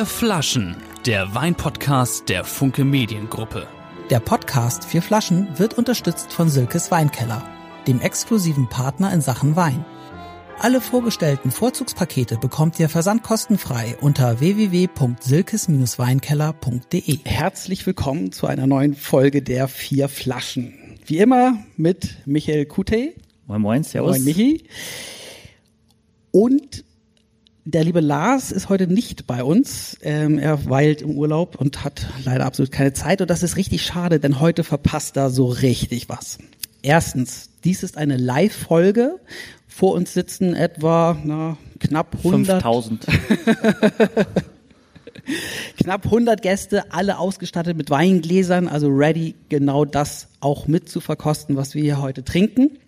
Vier Flaschen, der Weinpodcast der Funke Mediengruppe. Der Podcast Vier Flaschen wird unterstützt von Silkes Weinkeller, dem exklusiven Partner in Sachen Wein. Alle vorgestellten Vorzugspakete bekommt ihr versandkostenfrei unter www.silkes-weinkeller.de. Herzlich willkommen zu einer neuen Folge der Vier Flaschen. Wie immer mit Michael Kute. Moin Moin, Servus. Moin Michi. Und der liebe Lars ist heute nicht bei uns. Ähm, er weilt im Urlaub und hat leider absolut keine Zeit. Und das ist richtig schade, denn heute verpasst er so richtig was. Erstens, dies ist eine Live-Folge vor uns sitzen etwa na, knapp 100. 5000. knapp 100 Gäste, alle ausgestattet mit Weingläsern, also ready, genau das auch mit zu verkosten, was wir hier heute trinken.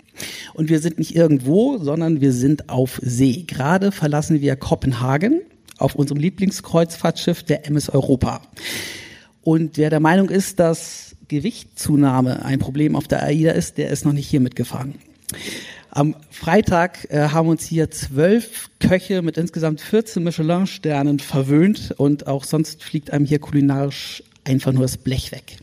Und wir sind nicht irgendwo, sondern wir sind auf See. Gerade verlassen wir Kopenhagen auf unserem Lieblingskreuzfahrtschiff der MS Europa. Und wer der Meinung ist, dass Gewichtszunahme ein Problem auf der AIDA ist, der ist noch nicht hier mitgefahren. Am Freitag äh, haben uns hier zwölf Köche mit insgesamt 14 Michelin-Sternen verwöhnt und auch sonst fliegt einem hier kulinarisch einfach nur das Blech weg.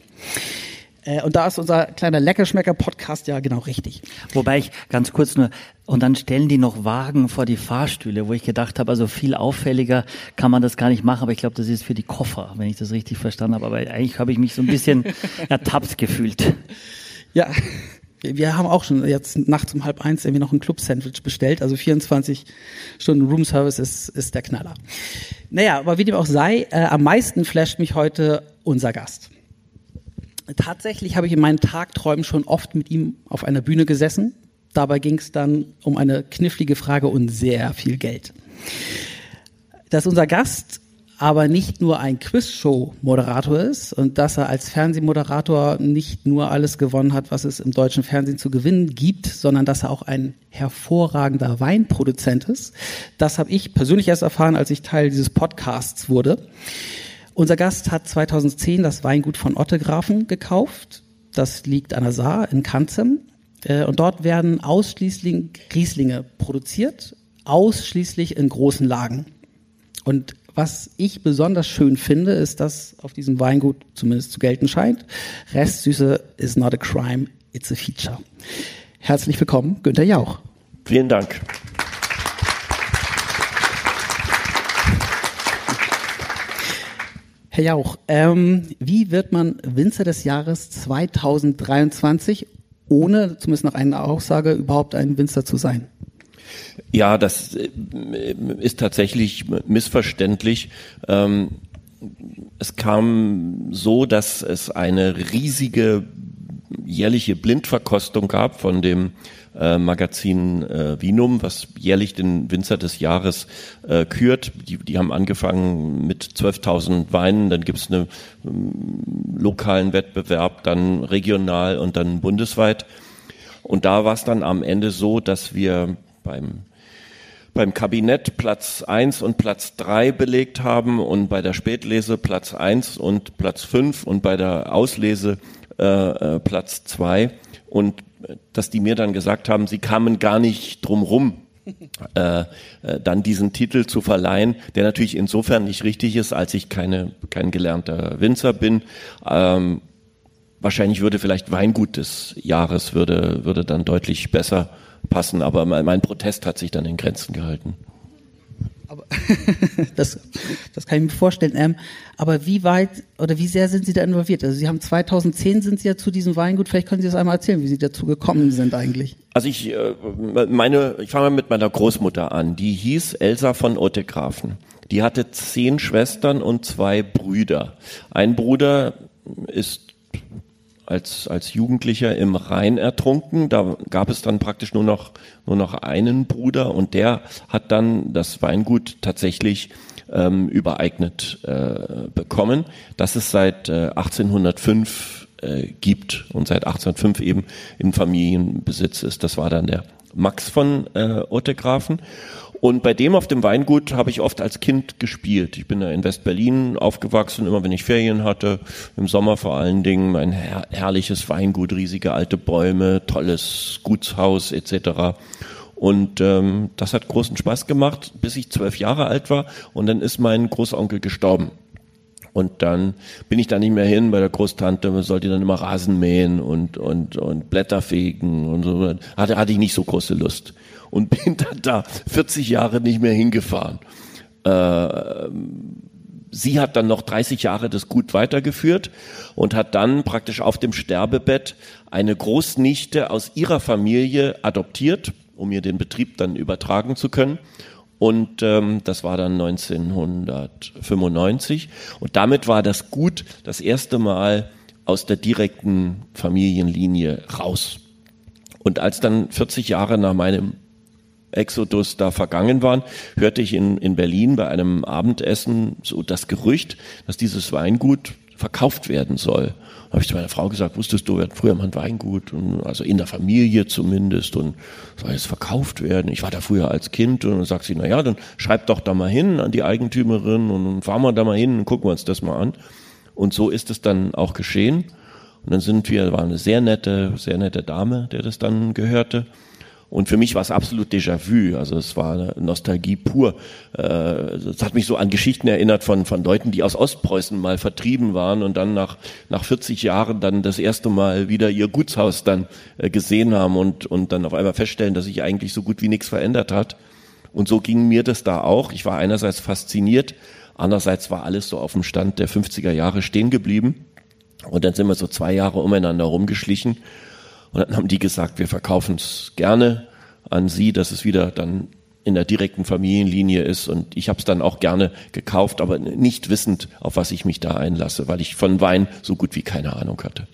Äh, und da ist unser kleiner Leckerschmecker-Podcast ja genau richtig. Wobei ich ganz kurz nur, und dann stellen die noch Wagen vor die Fahrstühle, wo ich gedacht habe, also viel auffälliger kann man das gar nicht machen, aber ich glaube, das ist für die Koffer, wenn ich das richtig verstanden habe. Aber eigentlich habe ich mich so ein bisschen ertappt gefühlt. Ja, wir haben auch schon jetzt nachts um halb eins irgendwie noch ein Club-Sandwich bestellt. Also 24 Stunden Room-Service ist, ist der Knaller. Naja, aber wie dem auch sei, äh, am meisten flasht mich heute unser Gast. Tatsächlich habe ich in meinen Tagträumen schon oft mit ihm auf einer Bühne gesessen. Dabei ging es dann um eine knifflige Frage und sehr viel Geld. Dass unser Gast aber nicht nur ein Quizshow-Moderator ist und dass er als Fernsehmoderator nicht nur alles gewonnen hat, was es im deutschen Fernsehen zu gewinnen gibt, sondern dass er auch ein hervorragender Weinproduzent ist. Das habe ich persönlich erst erfahren, als ich Teil dieses Podcasts wurde. Unser Gast hat 2010 das Weingut von Ottegrafen gekauft. Das liegt an der Saar in Kanzem. Äh, und dort werden ausschließlich Rieslinge produziert, ausschließlich in großen Lagen. Und was ich besonders schön finde, ist, dass auf diesem Weingut zumindest zu gelten scheint, Restsüße is not a crime, it's a feature. Herzlich willkommen, Günter Jauch. Vielen Dank. Herr Jauch, ähm, wie wird man Winzer des Jahres 2023, ohne zumindest nach einer Aussage überhaupt ein Winzer zu sein? Ja, das äh, ist tatsächlich missverständlich. Ähm, es kam so, dass es eine riesige jährliche Blindverkostung gab von dem äh, Magazin äh, Vinum, was jährlich den Winzer des Jahres äh, kürt. Die, die haben angefangen mit 12.000 Weinen, dann gibt's einen ähm, lokalen Wettbewerb, dann regional und dann bundesweit. Und da war es dann am Ende so, dass wir beim beim Kabinett Platz eins und Platz drei belegt haben und bei der Spätlese Platz eins und Platz fünf und bei der Auslese äh, äh, Platz zwei und äh, dass die mir dann gesagt haben, sie kamen gar nicht drum rum, äh, äh, dann diesen Titel zu verleihen, der natürlich insofern nicht richtig ist, als ich keine, kein gelernter Winzer bin. Ähm, wahrscheinlich würde vielleicht Weingut des Jahres würde, würde dann deutlich besser passen, aber mein, mein Protest hat sich dann in Grenzen gehalten. Aber das, das kann ich mir vorstellen. Ähm, aber wie weit oder wie sehr sind Sie da involviert? Also Sie haben 2010 sind Sie ja zu diesem Weingut. Vielleicht können Sie das einmal erzählen, wie Sie dazu gekommen sind eigentlich. Also ich äh, meine, ich fange mal mit meiner Großmutter an. Die hieß Elsa von Ottegrafen. Die hatte zehn Schwestern und zwei Brüder. Ein Bruder ist als, als Jugendlicher im Rhein ertrunken. Da gab es dann praktisch nur noch, nur noch einen Bruder und der hat dann das Weingut tatsächlich ähm, übereignet äh, bekommen, das es seit äh, 1805 äh, gibt und seit 1805 eben im Familienbesitz ist. Das war dann der Max von äh, Ottegrafen. Und bei dem auf dem Weingut habe ich oft als Kind gespielt. Ich bin da in West-Berlin aufgewachsen, immer wenn ich Ferien hatte, im Sommer vor allen Dingen, ein her herrliches Weingut, riesige alte Bäume, tolles Gutshaus etc. Und ähm, das hat großen Spaß gemacht, bis ich zwölf Jahre alt war. Und dann ist mein Großonkel gestorben. Und dann bin ich da nicht mehr hin bei der Großtante, man sollte dann immer Rasen mähen und, und, und Blätter fegen und so. Hatte, hatte ich nicht so große Lust. Und bin dann da 40 Jahre nicht mehr hingefahren. Äh, sie hat dann noch 30 Jahre das Gut weitergeführt und hat dann praktisch auf dem Sterbebett eine Großnichte aus ihrer Familie adoptiert, um ihr den Betrieb dann übertragen zu können. Und ähm, das war dann 1995. Und damit war das Gut das erste Mal aus der direkten Familienlinie raus. Und als dann 40 Jahre nach meinem Exodus da vergangen waren, hörte ich in, in Berlin bei einem Abendessen so das Gerücht, dass dieses Weingut verkauft werden soll. Da habe ich zu meiner Frau gesagt, wusstest du, wir hatten früher mal ein Weingut, und, also in der Familie zumindest, und soll jetzt verkauft werden. Ich war da früher als Kind und dann sagt sie, na ja, dann schreib doch da mal hin an die Eigentümerin und fahren wir da mal hin und gucken wir uns das mal an. Und so ist es dann auch geschehen. Und dann sind wir, war eine sehr nette, sehr nette Dame, der das dann gehörte. Und für mich war es absolut Déjà-vu, also es war Nostalgie pur. Äh, es hat mich so an Geschichten erinnert von, von Leuten, die aus Ostpreußen mal vertrieben waren und dann nach, nach 40 Jahren dann das erste Mal wieder ihr Gutshaus dann äh, gesehen haben und, und dann auf einmal feststellen, dass sich eigentlich so gut wie nichts verändert hat. Und so ging mir das da auch. Ich war einerseits fasziniert, andererseits war alles so auf dem Stand der 50er Jahre stehen geblieben. Und dann sind wir so zwei Jahre umeinander rumgeschlichen und dann haben die gesagt, wir verkaufen es gerne an sie, dass es wieder dann in der direkten Familienlinie ist. Und ich habe es dann auch gerne gekauft, aber nicht wissend, auf was ich mich da einlasse, weil ich von Wein so gut wie keine Ahnung hatte.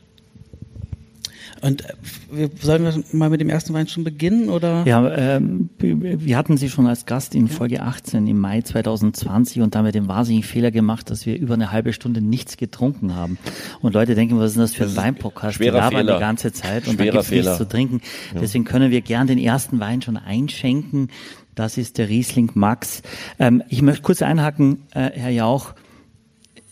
Und äh, wir, sollen wir mal mit dem ersten Wein schon beginnen oder? Ja, ähm, wir hatten Sie schon als Gast in Folge 18 im Mai 2020 und da haben wir den wahnsinnigen Fehler gemacht, dass wir über eine halbe Stunde nichts getrunken haben. Und Leute denken, was ist denn das für ein Weinpodcast? Wir labern die ganze Zeit und Schwerer da gibt nichts zu trinken. Ja. Deswegen können wir gern den ersten Wein schon einschenken. Das ist der Riesling Max. Ähm, ich möchte kurz einhaken, äh, Herr Jauch.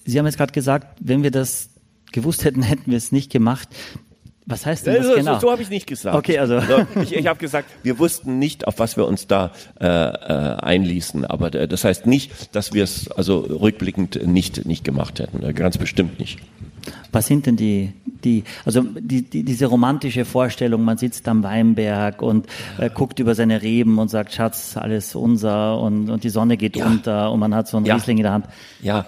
Sie haben jetzt gerade gesagt, wenn wir das gewusst hätten, hätten wir es nicht gemacht. Was heißt denn das so, genau? So, so habe ich nicht gesagt. Okay, also. ich, ich habe gesagt, wir wussten nicht, auf was wir uns da äh, äh, einließen. Aber äh, das heißt nicht, dass wir es also rückblickend nicht nicht gemacht hätten. Äh, ganz bestimmt nicht. Was sind denn die, die also die, die, diese romantische Vorstellung, man sitzt am Weinberg und äh, guckt über seine Reben und sagt, Schatz, alles unser und, und die Sonne geht ja. unter und man hat so einen ja. Riesling in der Hand. Ja,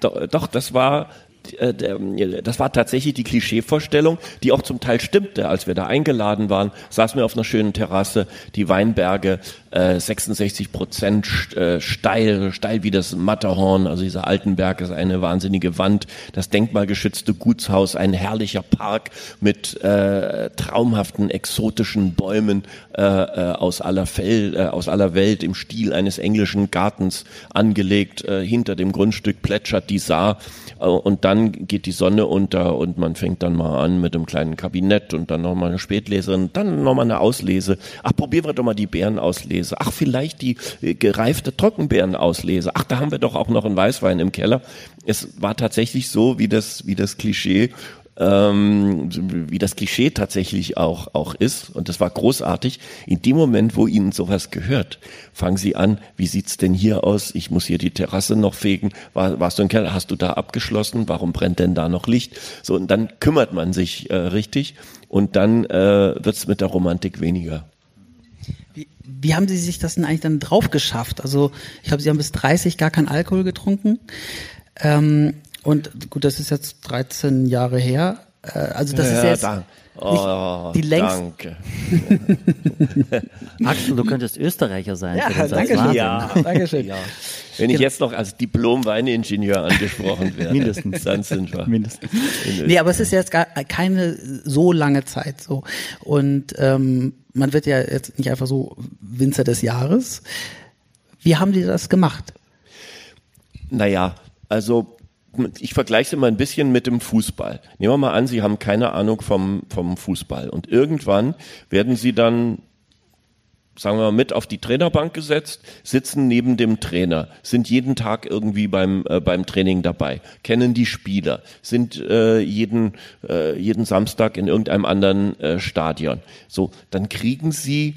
doch, doch das war das war tatsächlich die Klischeevorstellung, die auch zum Teil stimmte. Als wir da eingeladen waren, saßen wir auf einer schönen Terrasse, die Weinberge, 66 äh, Prozent äh, steil, steil wie das Matterhorn, also dieser Altenberg ist eine wahnsinnige Wand, das denkmalgeschützte Gutshaus, ein herrlicher Park mit äh, traumhaften exotischen Bäumen äh, aus aller Fell, äh, aus aller Welt im Stil eines englischen Gartens angelegt. Äh, hinter dem Grundstück plätschert die Saar und dann geht die Sonne unter und man fängt dann mal an mit einem kleinen Kabinett und dann nochmal eine Spätleserin, dann nochmal eine Auslese. Ach, probieren wir doch mal die Beerenauslese. Ach, vielleicht die äh, gereifte Trockenbeerenauslese. Ach, da haben wir doch auch noch einen Weißwein im Keller. Es war tatsächlich so, wie das, wie das Klischee ähm, wie das Klischee tatsächlich auch, auch ist. Und das war großartig. In dem Moment, wo Ihnen sowas gehört, fangen Sie an, wie sieht's denn hier aus? Ich muss hier die Terrasse noch fegen. War, warst du im Keller? Hast du da abgeschlossen? Warum brennt denn da noch Licht? So, und dann kümmert man sich äh, richtig und dann äh, wird's mit der Romantik weniger. Wie, wie haben Sie sich das denn eigentlich dann drauf geschafft? Also ich glaube, Sie haben bis 30 gar keinen Alkohol getrunken. Ähm, und gut, das ist jetzt 13 Jahre her. Äh, also das ja, ist jetzt oh, die längste. Danke. Axel, du könntest Österreicher sein. Ja, danke schön. Ja, danke schön. Ja. Wenn ich jetzt noch als Diplom-Weiningenieur angesprochen werde, mindestens, dann sind wir. Mindestens. Nee, aber es ist jetzt gar keine so lange Zeit so. Und ähm, man wird ja jetzt nicht einfach so Winzer des Jahres. Wie haben die das gemacht? Naja, also ich vergleiche es immer ein bisschen mit dem Fußball. Nehmen wir mal an, Sie haben keine Ahnung vom, vom Fußball und irgendwann werden Sie dann sagen wir mal, mit auf die Trainerbank gesetzt, sitzen neben dem Trainer, sind jeden Tag irgendwie beim, äh, beim Training dabei, kennen die Spieler, sind äh, jeden, äh, jeden Samstag in irgendeinem anderen äh, Stadion. So, dann kriegen sie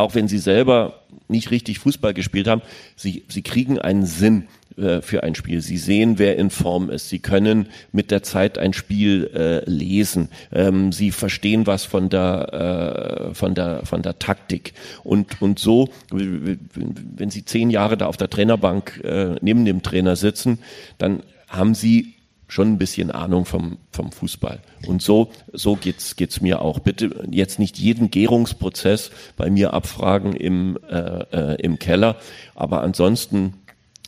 auch wenn sie selber nicht richtig Fußball gespielt haben, sie, sie kriegen einen Sinn äh, für ein Spiel. Sie sehen, wer in Form ist. Sie können mit der Zeit ein Spiel äh, lesen. Ähm, sie verstehen was von der, äh, von der, von der Taktik. Und, und so, wenn Sie zehn Jahre da auf der Trainerbank äh, neben dem Trainer sitzen, dann haben Sie schon ein bisschen Ahnung vom, vom Fußball. Und so, so geht's, geht's mir auch. Bitte jetzt nicht jeden Gärungsprozess bei mir abfragen im, äh, äh, im Keller. Aber ansonsten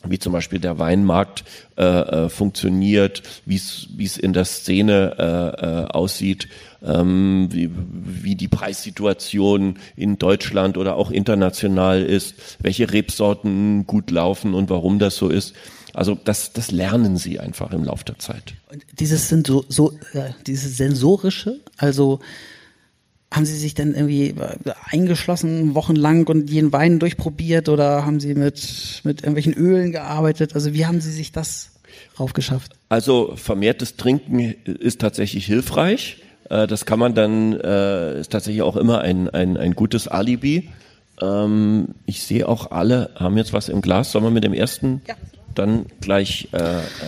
wie zum Beispiel der Weinmarkt äh, äh, funktioniert, wie es in der Szene äh, äh, aussieht, ähm, wie, wie die Preissituation in Deutschland oder auch international ist, welche Rebsorten gut laufen und warum das so ist. Also das, das lernen sie einfach im Laufe der Zeit. Und dieses sind so, so äh, dieses sensorische, also haben Sie sich dann irgendwie äh, eingeschlossen wochenlang und jeden Wein durchprobiert oder haben Sie mit, mit irgendwelchen Ölen gearbeitet? Also wie haben Sie sich das raufgeschafft? Also vermehrtes Trinken ist tatsächlich hilfreich. Äh, das kann man dann, äh, ist tatsächlich auch immer ein, ein, ein gutes Alibi. Ähm, ich sehe auch alle haben jetzt was im Glas. Sollen wir mit dem ersten ja. dann gleich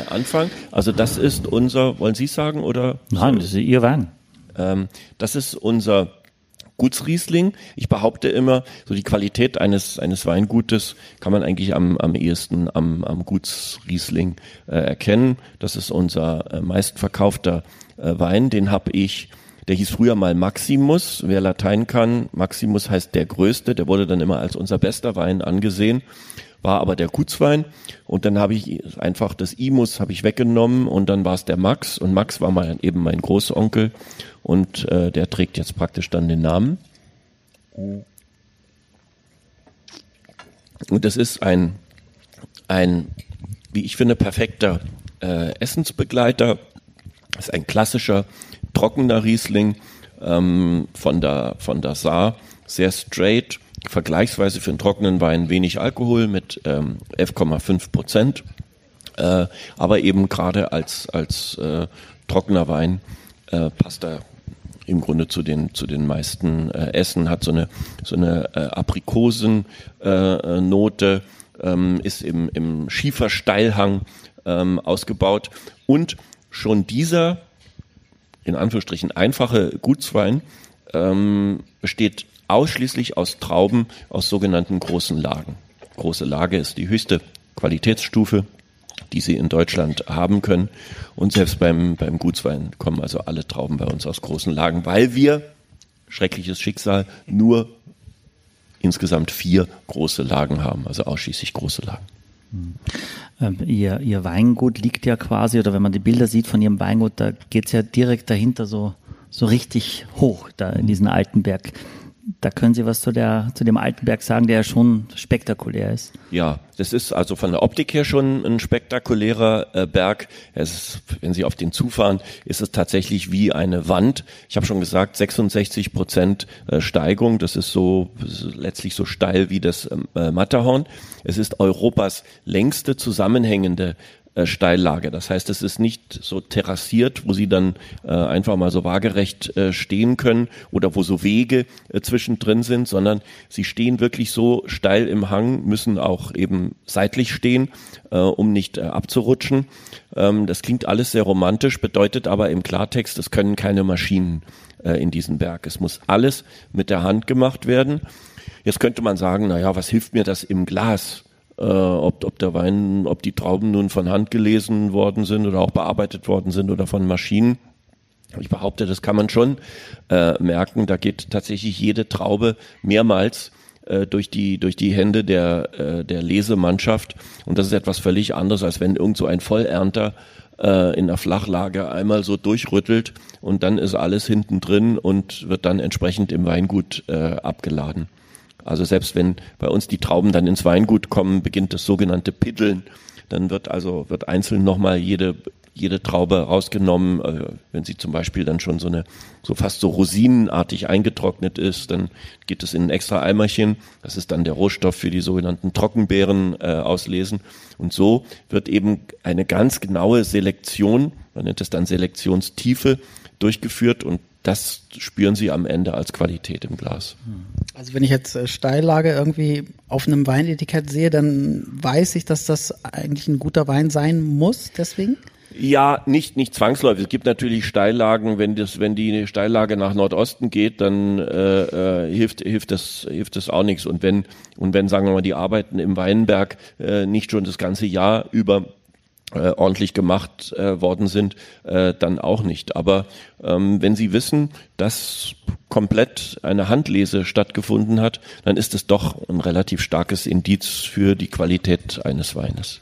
anfangen? Also das ist unser, wollen Sie sagen oder? Nein, das ist Ihr Wein. Ähm, das ist unser Gutsriesling. Ich behaupte immer, so die Qualität eines, eines Weingutes kann man eigentlich am, am ehesten am, am Gutsriesling äh, erkennen. Das ist unser äh, meistverkaufter äh, Wein. Den habe ich, der hieß früher mal Maximus. Wer Latein kann, Maximus heißt der Größte. Der wurde dann immer als unser bester Wein angesehen war aber der Gutswein und dann habe ich einfach das Imus habe ich weggenommen und dann war es der Max und Max war mal eben mein Großonkel und äh, der trägt jetzt praktisch dann den Namen. Und das ist ein ein wie ich finde perfekter äh, Essensbegleiter. Das ist ein klassischer trockener Riesling ähm, von der von der Saar, sehr straight vergleichsweise für einen trockenen Wein wenig Alkohol mit ähm, 11,5 Prozent, äh, aber eben gerade als als äh, trockener Wein äh, passt er im Grunde zu den zu den meisten äh, Essen hat so eine so eine äh, Aprikosennote äh, ähm, ist im im Schiefersteilhang ähm, ausgebaut und schon dieser in Anführungsstrichen einfache Gutswein ähm, besteht ausschließlich aus Trauben aus sogenannten großen Lagen. Große Lage ist die höchste Qualitätsstufe, die Sie in Deutschland haben können. Und selbst beim, beim Gutswein kommen also alle Trauben bei uns aus großen Lagen, weil wir, schreckliches Schicksal, nur insgesamt vier große Lagen haben, also ausschließlich große Lagen. Ähm, ihr, ihr Weingut liegt ja quasi, oder wenn man die Bilder sieht von Ihrem Weingut, da geht's ja direkt dahinter so, so richtig hoch, da in diesen Altenberg da können Sie was zu, der, zu dem Altenberg sagen, der ja schon spektakulär ist. Ja, das ist also von der Optik her schon ein spektakulärer äh, Berg. Es ist, wenn Sie auf den zufahren, ist es tatsächlich wie eine Wand. Ich habe schon gesagt, 66 Prozent äh, Steigung. Das ist so ist letztlich so steil wie das ähm, äh, Matterhorn. Es ist Europas längste zusammenhängende äh, Steillage. Das heißt, es ist nicht so terrassiert, wo sie dann äh, einfach mal so waagerecht äh, stehen können oder wo so Wege äh, zwischendrin sind, sondern sie stehen wirklich so steil im Hang, müssen auch eben seitlich stehen, äh, um nicht äh, abzurutschen. Ähm, das klingt alles sehr romantisch, bedeutet aber im Klartext, es können keine Maschinen äh, in diesen Berg. Es muss alles mit der Hand gemacht werden. Jetzt könnte man sagen, na ja, was hilft mir das im Glas? Äh, ob, ob der Wein, ob die Trauben nun von Hand gelesen worden sind oder auch bearbeitet worden sind oder von Maschinen. Ich behaupte, das kann man schon äh, merken. Da geht tatsächlich jede Traube mehrmals äh, durch die durch die Hände der äh, der Lesemannschaft und das ist etwas völlig anderes als wenn irgend so ein Vollernter äh, in der Flachlage einmal so durchrüttelt und dann ist alles hinten drin und wird dann entsprechend im Weingut äh, abgeladen. Also selbst wenn bei uns die Trauben dann ins Weingut kommen, beginnt das sogenannte Piddeln. Dann wird also wird einzeln nochmal jede jede Traube rausgenommen. Äh, wenn sie zum Beispiel dann schon so eine so fast so rosinenartig eingetrocknet ist, dann geht es in ein extra Eimerchen. Das ist dann der Rohstoff für die sogenannten Trockenbeeren äh, auslesen. Und so wird eben eine ganz genaue Selektion, man nennt es dann Selektionstiefe, durchgeführt und das spüren sie am Ende als Qualität im Glas. Also wenn ich jetzt äh, Steillage irgendwie auf einem Weinetikett sehe, dann weiß ich, dass das eigentlich ein guter Wein sein muss, deswegen? Ja, nicht nicht zwangsläufig. Es gibt natürlich Steillagen, wenn das wenn die Steillage nach Nordosten geht, dann äh, äh, hilft hilft das hilft das auch nichts. Und wenn und wenn sagen wir mal die Arbeiten im Weinberg äh, nicht schon das ganze Jahr über äh, ordentlich gemacht äh, worden sind, äh, dann auch nicht. Aber ähm, wenn Sie wissen, dass komplett eine Handlese stattgefunden hat, dann ist es doch ein relativ starkes Indiz für die Qualität eines Weines.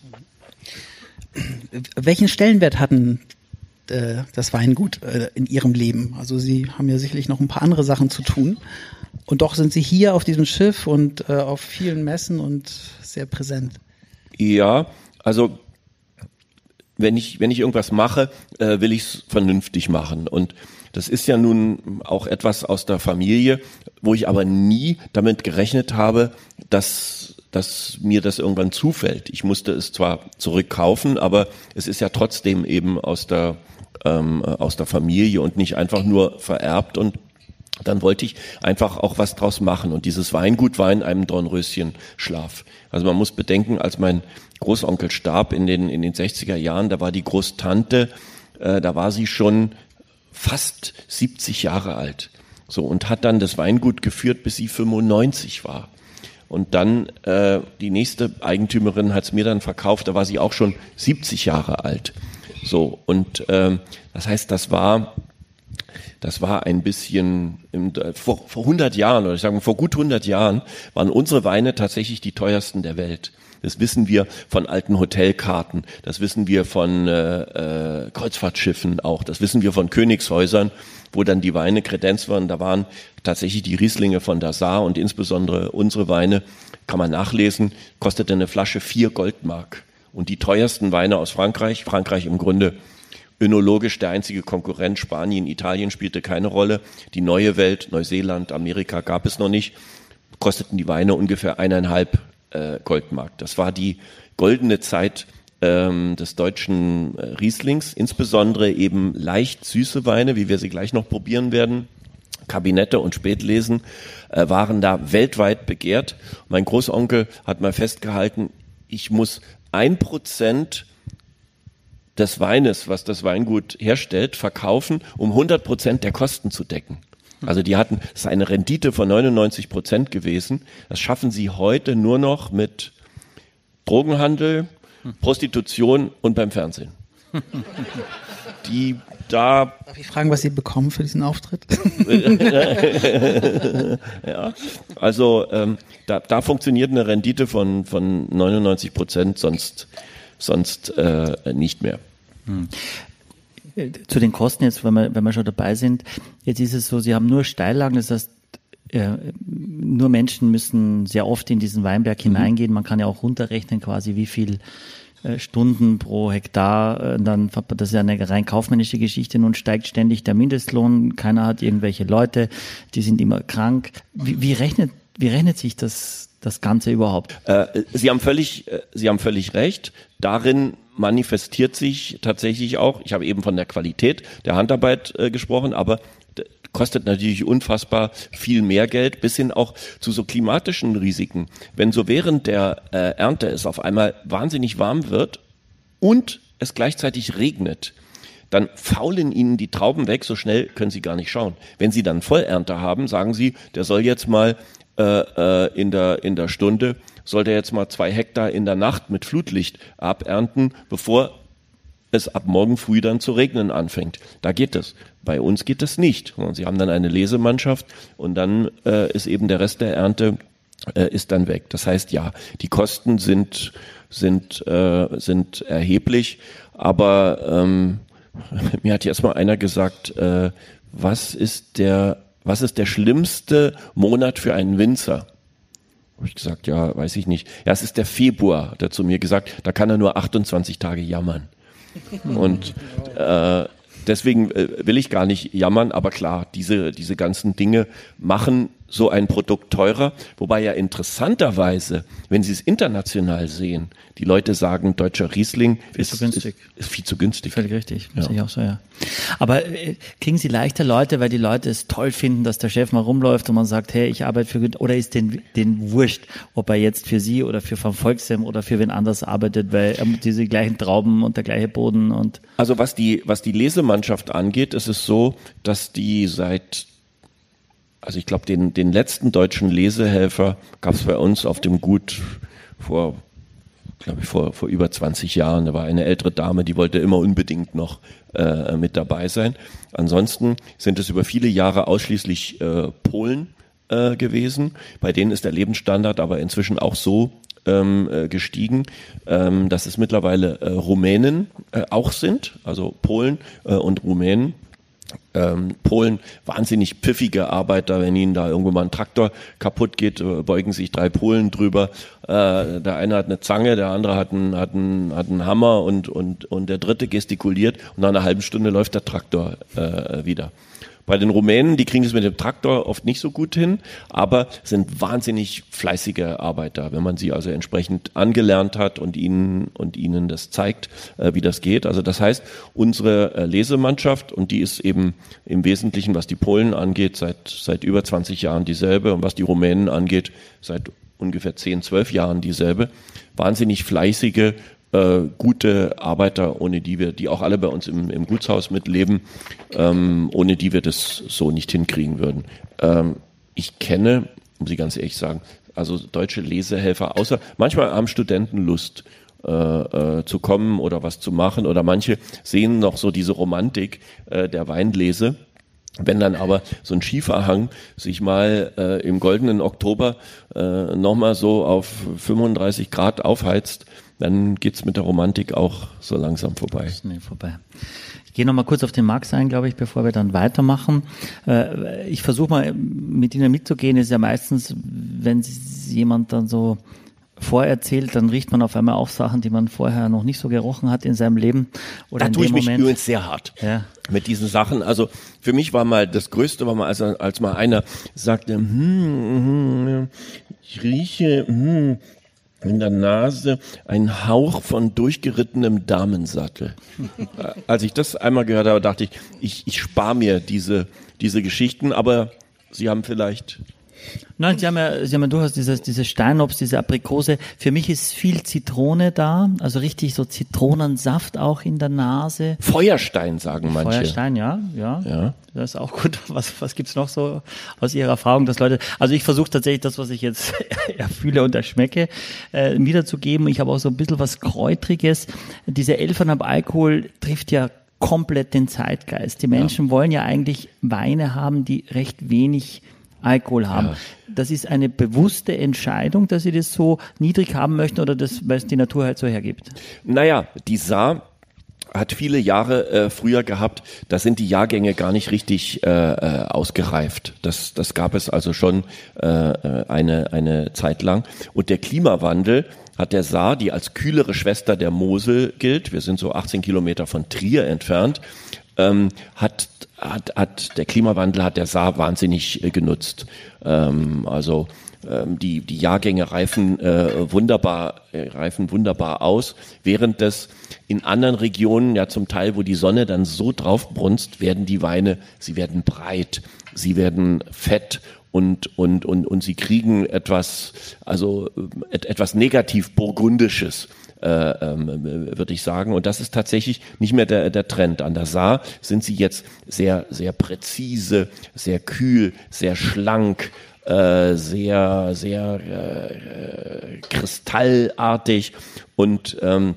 Welchen Stellenwert hatten äh, das Weingut äh, in Ihrem Leben? Also Sie haben ja sicherlich noch ein paar andere Sachen zu tun. Und doch sind Sie hier auf diesem Schiff und äh, auf vielen Messen und sehr präsent. Ja, also wenn ich, wenn ich irgendwas mache, äh, will ich es vernünftig machen. Und das ist ja nun auch etwas aus der Familie, wo ich aber nie damit gerechnet habe, dass, dass mir das irgendwann zufällt. Ich musste es zwar zurückkaufen, aber es ist ja trotzdem eben aus der, ähm, aus der Familie und nicht einfach nur vererbt und dann wollte ich einfach auch was draus machen. Und dieses Weingut war in einem Dornröschenschlaf. Also man muss bedenken, als mein Großonkel starb in den, in den 60er Jahren, da war die Großtante, äh, da war sie schon fast 70 Jahre alt. So, und hat dann das Weingut geführt, bis sie 95 war. Und dann äh, die nächste Eigentümerin hat es mir dann verkauft, da war sie auch schon 70 Jahre alt. So, und äh, das heißt, das war das war ein bisschen im, vor, vor 100 Jahren oder ich sage mal vor gut 100 Jahren waren unsere Weine tatsächlich die teuersten der Welt. Das wissen wir von alten Hotelkarten, das wissen wir von äh, äh, Kreuzfahrtschiffen auch, das wissen wir von Königshäusern, wo dann die Weine Kredenz waren. Da waren tatsächlich die Rieslinge von Dassar und insbesondere unsere Weine, kann man nachlesen, kostete eine Flasche vier Goldmark. Und die teuersten Weine aus Frankreich, Frankreich im Grunde önologisch der einzige Konkurrent, Spanien, Italien spielte keine Rolle. Die neue Welt, Neuseeland, Amerika gab es noch nicht, kosteten die Weine ungefähr eineinhalb äh, Goldmark. Das war die goldene Zeit ähm, des deutschen äh, Rieslings, insbesondere eben leicht süße Weine, wie wir sie gleich noch probieren werden. Kabinette und Spätlesen äh, waren da weltweit begehrt. Mein Großonkel hat mal festgehalten, ich muss ein Prozent des Weines, was das Weingut herstellt, verkaufen, um 100 Prozent der Kosten zu decken. Also die hatten, das ist eine Rendite von 99 Prozent gewesen. Das schaffen sie heute nur noch mit Drogenhandel, Prostitution und beim Fernsehen. Die da. Darf ich fragen, was Sie bekommen für diesen Auftritt? ja, also ähm, da, da funktioniert eine Rendite von, von 99 Prozent, sonst, sonst äh, nicht mehr. Hm zu den Kosten jetzt, wenn wir, wenn wir schon dabei sind. Jetzt ist es so, Sie haben nur Steillagen, das heißt, äh, nur Menschen müssen sehr oft in diesen Weinberg mhm. hineingehen. Man kann ja auch runterrechnen quasi, wie viel äh, Stunden pro Hektar, äh, dann das ist ja eine rein kaufmännische Geschichte. Nun steigt ständig der Mindestlohn, keiner hat irgendwelche Leute, die sind immer krank. Wie, wie rechnet wie rechnet sich das das Ganze überhaupt? Sie haben völlig Sie haben völlig recht. Darin manifestiert sich tatsächlich auch, ich habe eben von der Qualität der Handarbeit äh, gesprochen, aber kostet natürlich unfassbar viel mehr Geld, bis hin auch zu so klimatischen Risiken. Wenn so während der äh, Ernte es auf einmal wahnsinnig warm wird und es gleichzeitig regnet, dann faulen ihnen die Trauben weg, so schnell können sie gar nicht schauen. Wenn sie dann Vollernte haben, sagen sie, der soll jetzt mal äh, äh, in, der, in der Stunde sollte jetzt mal zwei Hektar in der Nacht mit Flutlicht abernten, bevor es ab morgen früh dann zu regnen anfängt. Da geht es. Bei uns geht das nicht. Sie haben dann eine Lesemannschaft und dann äh, ist eben der Rest der Ernte äh, ist dann weg. Das heißt, ja, die Kosten sind sind äh, sind erheblich, aber ähm, mir hat jetzt mal einer gesagt, äh, was ist der was ist der schlimmste Monat für einen Winzer? Habe ich gesagt, ja, weiß ich nicht. Ja, es ist der Februar, hat er zu mir gesagt, da kann er nur 28 Tage jammern. Und äh, deswegen äh, will ich gar nicht jammern, aber klar, diese, diese ganzen Dinge machen so ein Produkt teurer, wobei ja interessanterweise, wenn Sie es international sehen, die Leute sagen, deutscher Riesling Viel ist, zu günstig. Ist, ist viel zu günstig. Völlig richtig, Ja. sehe ich auch so, ja. Aber äh, kriegen Sie leichter Leute, weil die Leute es toll finden, dass der Chef mal rumläuft und man sagt, hey, ich arbeite für, oder ist den, den wurscht, ob er jetzt für Sie oder für Van Volksem oder für wen anders arbeitet, weil ähm, diese gleichen Trauben und der gleiche Boden und Also was die, was die Lesemannschaft angeht, ist es so, dass die seit, also ich glaube, den, den letzten deutschen Lesehelfer gab es bei uns auf dem Gut vor, glaube ich, vor, vor über 20 Jahren. Da war eine ältere Dame, die wollte immer unbedingt noch äh, mit dabei sein. Ansonsten sind es über viele Jahre ausschließlich äh, Polen äh, gewesen. Bei denen ist der Lebensstandard aber inzwischen auch so ähm, äh, gestiegen, ähm, dass es mittlerweile äh, Rumänen äh, auch sind, also Polen äh, und Rumänen. Ähm, Polen wahnsinnig pfiffige Arbeiter, wenn ihnen da irgendwo mal ein Traktor kaputt geht, äh, beugen sich drei Polen drüber. Äh, der eine hat eine Zange, der andere hat einen, hat einen, hat einen Hammer und, und, und der dritte gestikuliert und nach einer halben Stunde läuft der Traktor äh, wieder. Bei den Rumänen, die kriegen es mit dem Traktor oft nicht so gut hin, aber sind wahnsinnig fleißige Arbeiter, wenn man sie also entsprechend angelernt hat und ihnen und ihnen das zeigt, äh, wie das geht. Also das heißt, unsere äh, Lesemannschaft und die ist eben im Wesentlichen, was die Polen angeht, seit seit über 20 Jahren dieselbe und was die Rumänen angeht, seit ungefähr 10, 12 Jahren dieselbe. Wahnsinnig fleißige äh, gute Arbeiter, ohne die wir, die auch alle bei uns im, im Gutshaus mitleben, ähm, ohne die wir das so nicht hinkriegen würden. Ähm, ich kenne, muss ich ganz ehrlich sagen, also deutsche Lesehelfer, außer manchmal haben Studenten Lust äh, äh, zu kommen oder was zu machen oder manche sehen noch so diese Romantik äh, der Weinlese. Wenn dann aber so ein Schieferhang sich mal äh, im goldenen Oktober äh, nochmal so auf 35 Grad aufheizt, dann geht's mit der Romantik auch so langsam vorbei. Nee, vorbei. Ich gehe noch mal kurz auf den Max ein, glaube ich, bevor wir dann weitermachen. Äh, Ich versuche mal mit Ihnen mitzugehen. Ist ja meistens, wenn jemand dann so vorerzählt, dann riecht man auf einmal auch Sachen, die man vorher noch nicht so gerochen hat in seinem Leben. Oder Da in tue ich mich Moment. übrigens sehr hart Ja. mit diesen Sachen. Also für mich war mal das Größte, war mal, als, als mal einer sagte, hm, hm, ich rieche hm, in der Nase ein Hauch von durchgerittenem Damensattel. als ich das einmal gehört habe, dachte ich, ich, ich spare mir diese, diese Geschichten, aber Sie haben vielleicht Nein, Sie haben ja, Sie haben ja durchaus dieses, diese Steinobst, diese Aprikose. Für mich ist viel Zitrone da, also richtig so Zitronensaft auch in der Nase. Feuerstein, sagen manche. Feuerstein, ja, ja. Ja. Das ist auch gut. Was, was gibt's noch so aus Ihrer Erfahrung, dass Leute, also ich versuche tatsächlich das, was ich jetzt erfühle und erschmecke, äh, wiederzugeben. Ich habe auch so ein bisschen was Kräutriges. Diese 11,5 Alkohol trifft ja komplett den Zeitgeist. Die Menschen wollen ja eigentlich Weine haben, die recht wenig Alkohol haben. Ja. Das ist eine bewusste Entscheidung, dass sie das so niedrig haben möchten oder das, weil es die Natur halt so hergibt. Naja, die Saar hat viele Jahre äh, früher gehabt, da sind die Jahrgänge gar nicht richtig äh, äh, ausgereift. Das, das gab es also schon äh, äh, eine, eine Zeit lang. Und der Klimawandel hat der Saar, die als kühlere Schwester der Mosel gilt, wir sind so 18 Kilometer von Trier entfernt, ähm, hat, hat, hat der Klimawandel hat der Saar wahnsinnig äh, genutzt. Ähm, also ähm, die, die Jahrgänge reifen äh, wunderbar, äh, reifen wunderbar aus, während das in anderen Regionen, ja zum Teil, wo die Sonne dann so draufbrunst, werden die Weine, sie werden breit, sie werden fett und, und, und, und sie kriegen etwas, also äh, et, etwas negativ burgundisches äh, ähm, würde ich sagen. Und das ist tatsächlich nicht mehr der, der Trend. An der Saar sind sie jetzt sehr, sehr präzise, sehr kühl, sehr schlank, äh, sehr, sehr äh, kristallartig und ähm,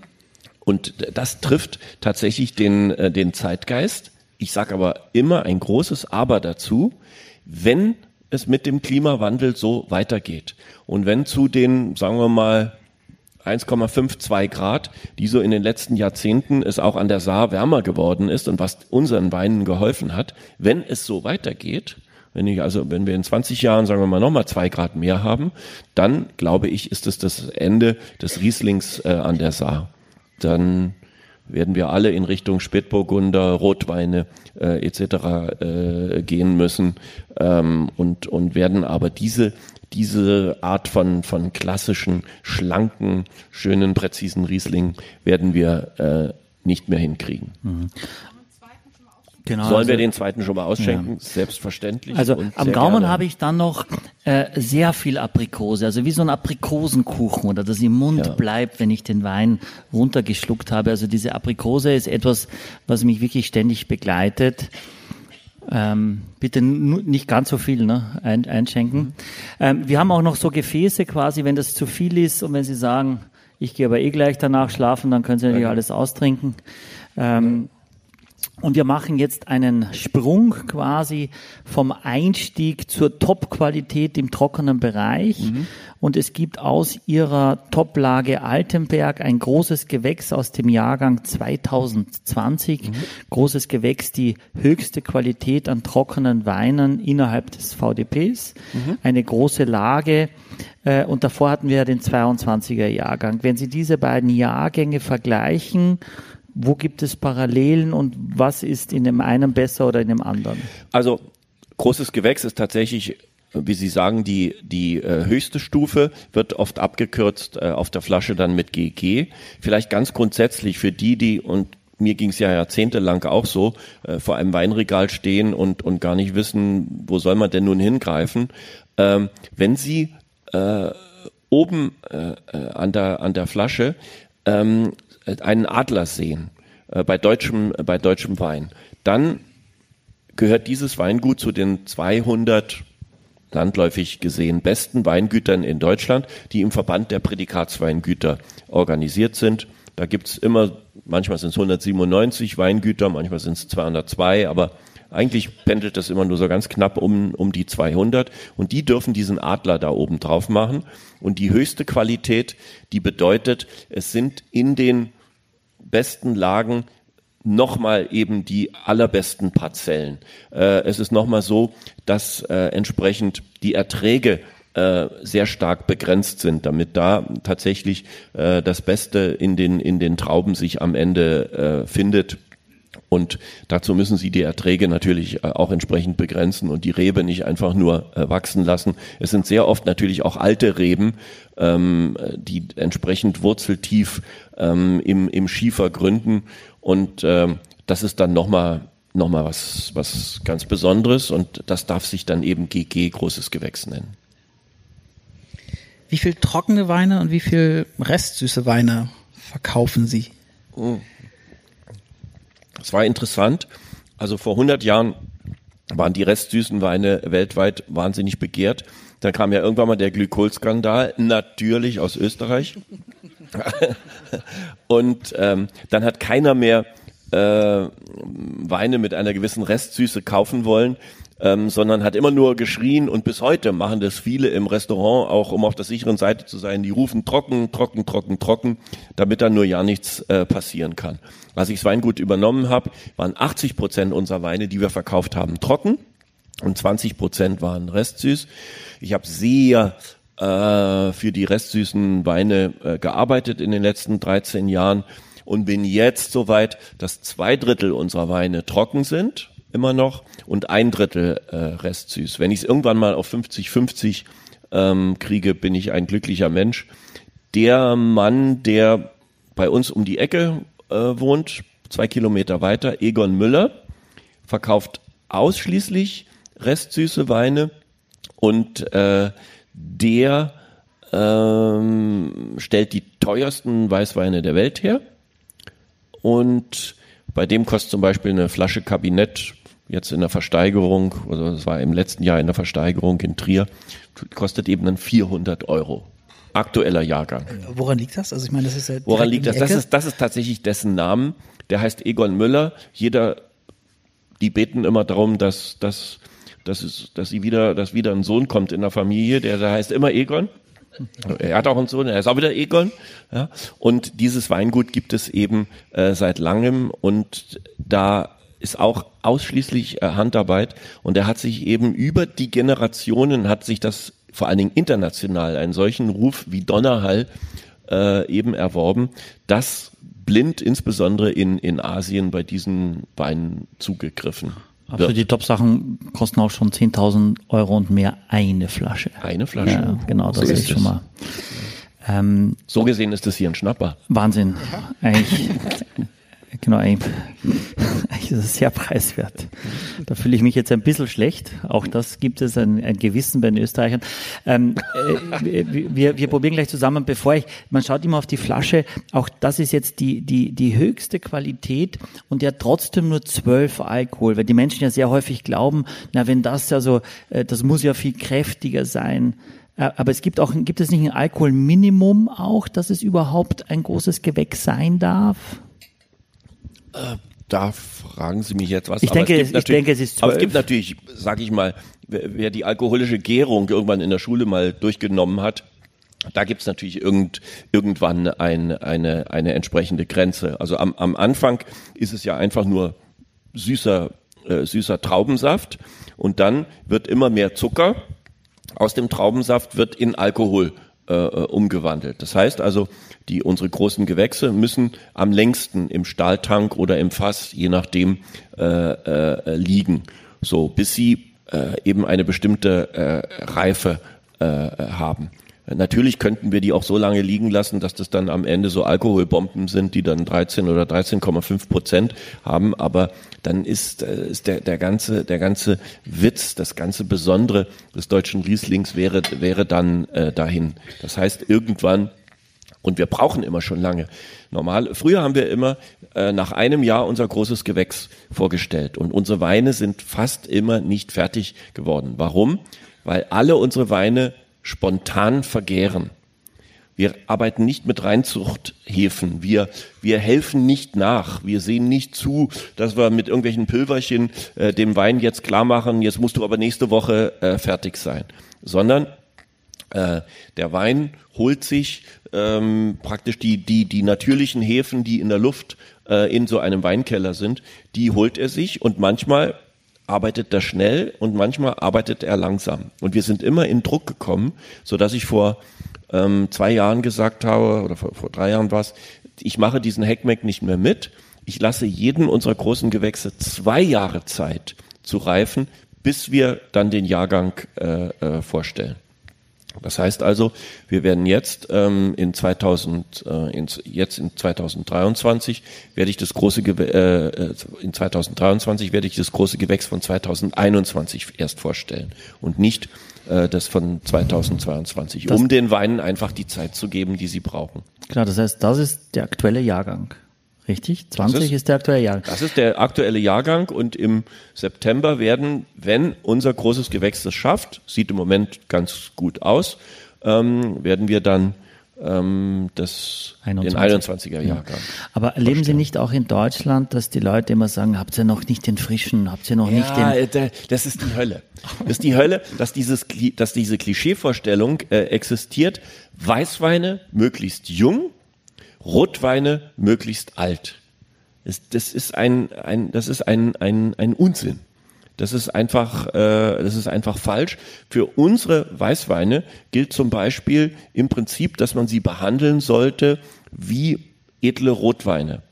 und das trifft tatsächlich den äh, den Zeitgeist. Ich sage aber immer ein großes Aber dazu, wenn es mit dem Klimawandel so weitergeht und wenn zu den, sagen wir mal, 1,52 Grad, die so in den letzten Jahrzehnten es auch an der Saar wärmer geworden ist und was unseren Weinen geholfen hat, wenn es so weitergeht, wenn ich also, wenn wir in 20 Jahren, sagen wir mal, nochmal zwei Grad mehr haben, dann glaube ich, ist es das Ende des Rieslings äh, an der Saar. Dann werden wir alle in Richtung Spätburgunder, Rotweine äh, etc. Äh, gehen müssen ähm, und, und werden aber diese diese Art von, von klassischen, schlanken, schönen, präzisen Riesling werden wir äh, nicht mehr hinkriegen. Mhm. Genau, Sollen also, wir den zweiten schon mal ausschenken? Ja. Selbstverständlich. Also am Gaumen habe ich dann noch äh, sehr viel Aprikose, also wie so ein Aprikosenkuchen oder das im Mund ja. bleibt, wenn ich den Wein runtergeschluckt habe. Also diese Aprikose ist etwas, was mich wirklich ständig begleitet. Ähm, bitte nicht ganz so viel ne, ein, einschenken. Mhm. Ähm, wir haben auch noch so Gefäße quasi, wenn das zu viel ist und wenn Sie sagen, ich gehe aber eh gleich danach schlafen, dann können Sie natürlich alles austrinken. Ähm, und wir machen jetzt einen Sprung quasi vom Einstieg zur Top-Qualität im trockenen Bereich. Mhm. Und es gibt aus ihrer Top-Lage Altenberg ein großes Gewächs aus dem Jahrgang 2020. Mhm. Großes Gewächs, die höchste Qualität an trockenen Weinen innerhalb des VDPs. Mhm. Eine große Lage. Äh, und davor hatten wir den 22er Jahrgang. Wenn Sie diese beiden Jahrgänge vergleichen, wo gibt es Parallelen und was ist in dem einen besser oder in dem anderen? Also großes Gewächs ist tatsächlich wie Sie sagen, die, die äh, höchste Stufe wird oft abgekürzt äh, auf der Flasche dann mit GG. Vielleicht ganz grundsätzlich für die, die und mir ging es ja jahrzehntelang auch so, äh, vor einem Weinregal stehen und, und gar nicht wissen, wo soll man denn nun hingreifen. Ähm, wenn Sie äh, oben äh, äh an, der, an der Flasche ähm, einen Adler sehen äh, bei deutschem bei deutschem Wein, dann gehört dieses Weingut zu den 200 landläufig gesehen besten Weingütern in Deutschland, die im Verband der Prädikatsweingüter organisiert sind. Da gibt's immer, manchmal sind es 197 Weingüter, manchmal sind es 202, aber eigentlich pendelt das immer nur so ganz knapp um, um die 200 und die dürfen diesen Adler da oben drauf machen. Und die höchste Qualität, die bedeutet, es sind in den besten Lagen nochmal eben die allerbesten Parzellen. Äh, es ist nochmal so, dass äh, entsprechend die Erträge äh, sehr stark begrenzt sind, damit da tatsächlich äh, das Beste in den, in den Trauben sich am Ende äh, findet. Und dazu müssen sie die Erträge natürlich äh, auch entsprechend begrenzen und die Rebe nicht einfach nur äh, wachsen lassen. Es sind sehr oft natürlich auch alte Reben, ähm, die entsprechend wurzeltief ähm, im, im Schiefer gründen. Und ähm, das ist dann nochmal noch mal was, was ganz Besonderes und das darf sich dann eben GG großes Gewächs nennen. Wie viel trockene Weine und wie viel restsüße Weine verkaufen Sie? Oh. Das war interessant. Also vor 100 Jahren waren die restsüßen Weine weltweit wahnsinnig begehrt. Dann kam ja irgendwann mal der Glykolskandal, natürlich aus Österreich. und ähm, dann hat keiner mehr äh, Weine mit einer gewissen Restsüße kaufen wollen, ähm, sondern hat immer nur geschrien und bis heute machen das viele im Restaurant, auch um auf der sicheren Seite zu sein, die rufen trocken, trocken, trocken, trocken, damit dann nur ja nichts äh, passieren kann. Als ich das Weingut übernommen habe, waren 80 Prozent unserer Weine, die wir verkauft haben, trocken und 20 Prozent waren restsüß. Ich habe sehr äh, für die restsüßen Weine äh, gearbeitet in den letzten 13 Jahren und bin jetzt soweit, dass zwei Drittel unserer Weine trocken sind immer noch und ein Drittel äh, restsüß. Wenn ich es irgendwann mal auf 50-50 ähm, kriege, bin ich ein glücklicher Mensch. Der Mann, der bei uns um die Ecke äh, wohnt, zwei Kilometer weiter, Egon Müller, verkauft ausschließlich restsüße Weine und äh, der ähm, stellt die teuersten Weißweine der Welt her und bei dem kostet zum Beispiel eine Flasche Kabinett jetzt in der Versteigerung, also das war im letzten Jahr in der Versteigerung in Trier, kostet eben dann 400 Euro. Aktueller Jahrgang. Woran liegt das? Also ich meine, das ist ja Woran liegt das? Das ist, das ist tatsächlich dessen Namen. Der heißt Egon Müller. Jeder, die beten immer darum, dass, dass, dass, es, dass sie wieder, dass wieder ein Sohn kommt in der Familie. Der, der heißt immer Egon. Er hat auch einen Sohn, er ist auch wieder Egon. Ja. Und dieses Weingut gibt es eben äh, seit langem und da ist auch ausschließlich äh, Handarbeit und er hat sich eben über die Generationen hat sich das vor allen Dingen international einen solchen Ruf wie Donnerhall äh, eben erworben, dass blind insbesondere in, in Asien bei diesen Weinen zugegriffen. Also wird. die Top-Sachen kosten auch schon 10.000 Euro und mehr eine Flasche. Eine Flasche. Ja, genau, das So ist, ist schon mal ähm, So gesehen ist das hier ein Schnapper. Wahnsinn. Eigentlich, genau, eigentlich, ist es sehr preiswert. Da fühle ich mich jetzt ein bisschen schlecht. Auch das gibt es ein, ein Gewissen bei den Österreichern. Ähm, äh, wir, wir probieren gleich zusammen, bevor ich, man schaut immer auf die Flasche, auch das ist jetzt die, die, die höchste Qualität und hat trotzdem nur 12 Alkohol, weil die Menschen ja sehr häufig glauben, na, wenn das ja so, äh, das muss ja viel kräftiger sein. Äh, Aber es gibt auch, gibt es nicht ein Alkoholminimum auch, dass es überhaupt ein großes Gewächs sein darf? Da fragen Sie mich jetzt was. Ich denke, es ich denke, es ist Aber es 12. gibt natürlich, sag ich mal, wer, wer die alkoholische Gärung irgendwann in der Schule mal durchgenommen hat, da gibt's natürlich irgend, irgendwann ein, eine, eine entsprechende Grenze. Also am, am Anfang ist es ja einfach nur süßer, äh, süßer Traubensaft und dann wird immer mehr Zucker aus dem Traubensaft wird in Alkohol äh, äh, umgewandelt. Das heißt also, die unsere großen Gewächse müssen am längsten im Stahltank oder im Fass, je nachdem, äh, äh, liegen, so bis sie äh, eben eine bestimmte äh, Reife äh, haben. Natürlich könnten wir die auch so lange liegen lassen, dass das dann am Ende so Alkoholbomben sind, die dann 13 oder 13,5 Prozent haben. Aber dann ist, äh, ist der, der ganze, der ganze Witz, das ganze Besondere des deutschen Rieslings wäre, wäre dann äh, dahin. Das heißt, irgendwann und wir brauchen immer schon lange. Normal, früher haben wir immer äh, nach einem Jahr unser großes Gewächs vorgestellt und unsere Weine sind fast immer nicht fertig geworden. Warum? Weil alle unsere Weine spontan vergären. Wir arbeiten nicht mit Reinzuchthäfen. Wir, wir helfen nicht nach. Wir sehen nicht zu, dass wir mit irgendwelchen Pülverchen äh, dem Wein jetzt klar machen, jetzt musst du aber nächste Woche äh, fertig sein. Sondern äh, der Wein holt sich ähm, praktisch die, die, die natürlichen Hefen, die in der Luft äh, in so einem Weinkeller sind, die holt er sich und manchmal arbeitet er schnell und manchmal arbeitet er langsam. Und wir sind immer in Druck gekommen, so dass ich vor ähm, zwei Jahren gesagt habe, oder vor, vor drei Jahren war es, ich mache diesen Heckmeck nicht mehr mit. Ich lasse jeden unserer großen Gewächse zwei Jahre Zeit zu reifen, bis wir dann den Jahrgang äh, äh, vorstellen. Das heißt also, wir werden jetzt ähm, in 2000, äh, in, jetzt in 2023 werde ich das große Gew äh, äh, in 2023 werde ich das große Gewächs von 2021 erst vorstellen und nicht äh, das von 2022, Das- um den Weinen einfach die Zeit zu geben, die sie brauchen. Klar, das heißt, das ist der aktuelle Jahrgang. Richtig? 20 ist, ist- der aktuelle Jahrgang. Das ist der aktuelle Jahrgang und im September werden, wenn unser großes Gewächs das schafft, sieht im Moment ganz gut aus, ähm, werden wir dann ähm, das, 21. den 21er Jahrgang. Aber erleben Sie nicht auch in Deutschland, dass die Leute immer sagen, habt ihr noch nicht den frischen, habt ihr noch nicht Ja, den... äh, da- das ist die Hölle. Das ist die Hölle, dass dieses, dass diese Klischeevorstellung äh, existiert. Weißweine möglichst jung, Rotweine möglichst alt. Das, das ist ein, ein, das ist ein, ein, ein Unsinn. Das ist einfach, äh, das ist einfach falsch. Für unsere Weißweine gilt zum Beispiel im Prinzip, dass man sie behandeln sollte wie edle Rotweine.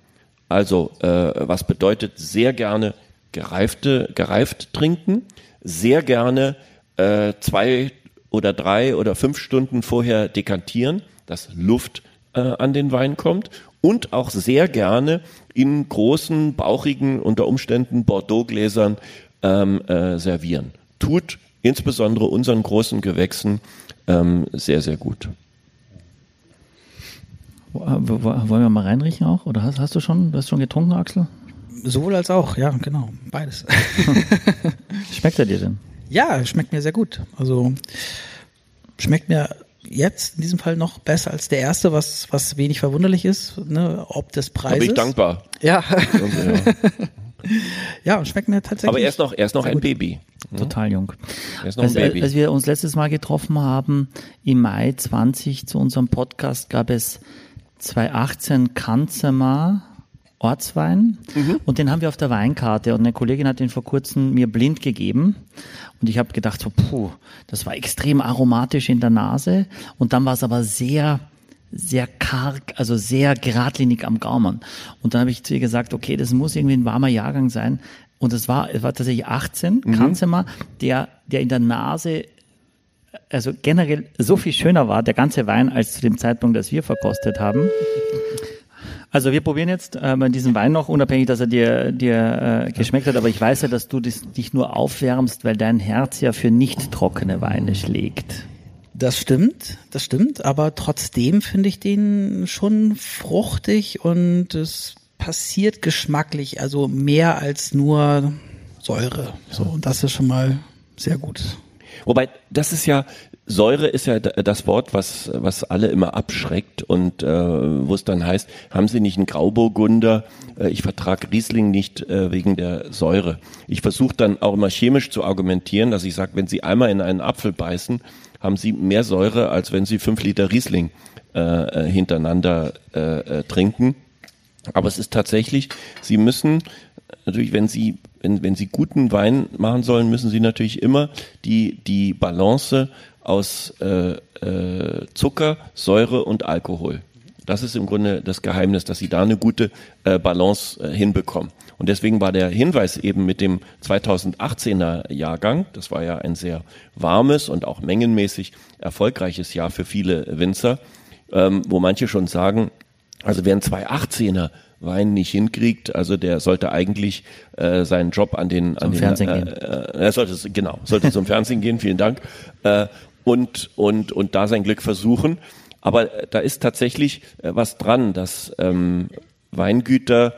Also, äh, was bedeutet sehr gerne gereifte, gereift trinken, sehr gerne äh, zwei oder drei oder fünf Stunden vorher dekantieren, dass Luft äh, an den Wein kommt und auch sehr gerne in großen, bauchigen, unter Umständen Bordeaux-Gläsern ähm, äh, servieren. Tut insbesondere unseren großen Gewächsen ähm, sehr, sehr gut. Wo- Wollen wir mal reinriechen auch? Oder hast, hast du schon, du hast schon getrunken, Axel? Sowohl als auch, ja, genau, beides. Schmeckt er dir denn? ja, schmeckt mir sehr gut. Also schmeckt mir jetzt in diesem Fall noch besser als der erste, was, was wenig verwunderlich ist, ne, ob des Da Preises. bin ich dankbar. Ja, ja. ja, und schmeckt mir tatsächlich. Aber er ist noch, er ist noch ein gut. Baby. Total jung. Er ist noch ein Als, Baby. als wir uns letztes Mal getroffen haben, im Mai 20 zu unserem Podcast, gab es 2018 Kanzema Ortswein und den haben wir auf der Weinkarte und eine Kollegin hat den vor kurzem mir blind gegeben und ich habe gedacht so, puh, das war extrem aromatisch in der Nase und dann war es aber sehr sehr karg, also sehr geradlinig am Gaumen. Und dann habe ich zu ihr gesagt, okay, das muss irgendwie ein warmer Jahrgang sein. Und es war, es war tatsächlich 18, mhm. Kanzema, der, der in der Nase also generell so viel schöner war, der ganze Wein, als zu dem Zeitpunkt, das wir verkostet haben. Also wir probieren jetzt ähm, diesen Wein noch, unabhängig, dass er dir, dir äh, geschmeckt hat, aber ich weiß ja, dass du das, dich nur aufwärmst, weil dein Herz ja für nicht trockene Weine schlägt. Das stimmt, das stimmt, aber trotzdem finde ich den schon fruchtig und es passiert geschmacklich, also mehr als nur Säure. So, und das ist schon mal sehr gut. Wobei, das ist ja, Säure ist ja das Wort, was, was alle immer abschreckt und äh, wo es dann heißt, haben Sie nicht einen Grauburgunder? Äh, ich vertrage Riesling nicht äh, wegen der Säure. Ich versuche dann auch immer chemisch zu argumentieren, dass ich sage, wenn Sie einmal in einen Apfel beißen, haben Sie mehr Säure, als wenn Sie fünf Liter Riesling äh, äh hintereinander äh, äh, trinken. Aber es ist tatsächlich, Sie müssen natürlich, wenn Sie, wenn, wenn Sie guten Wein machen sollen, müssen Sie natürlich immer die, die Balance aus äh, äh, Zucker, Säure und Alkohol. Das ist im Grunde das Geheimnis, dass Sie da eine gute äh, Balance äh, hinbekommen. Und deswegen war der Hinweis eben mit dem 2018er Jahrgang, das war ja ein sehr warmes und auch mengenmäßig erfolgreiches Jahr für viele Winzer, ähm, wo manche schon sagen, also wer ein 2018er Wein nicht hinkriegt, also der sollte eigentlich äh, seinen Job an den, an den Fernsehen äh, gehen. Äh, er sollte genau, sollte zum Fernsehen gehen, vielen Dank. Äh, und und und da sein Glück versuchen. Aber da ist tatsächlich äh, was dran, dass ähm, Weingüter,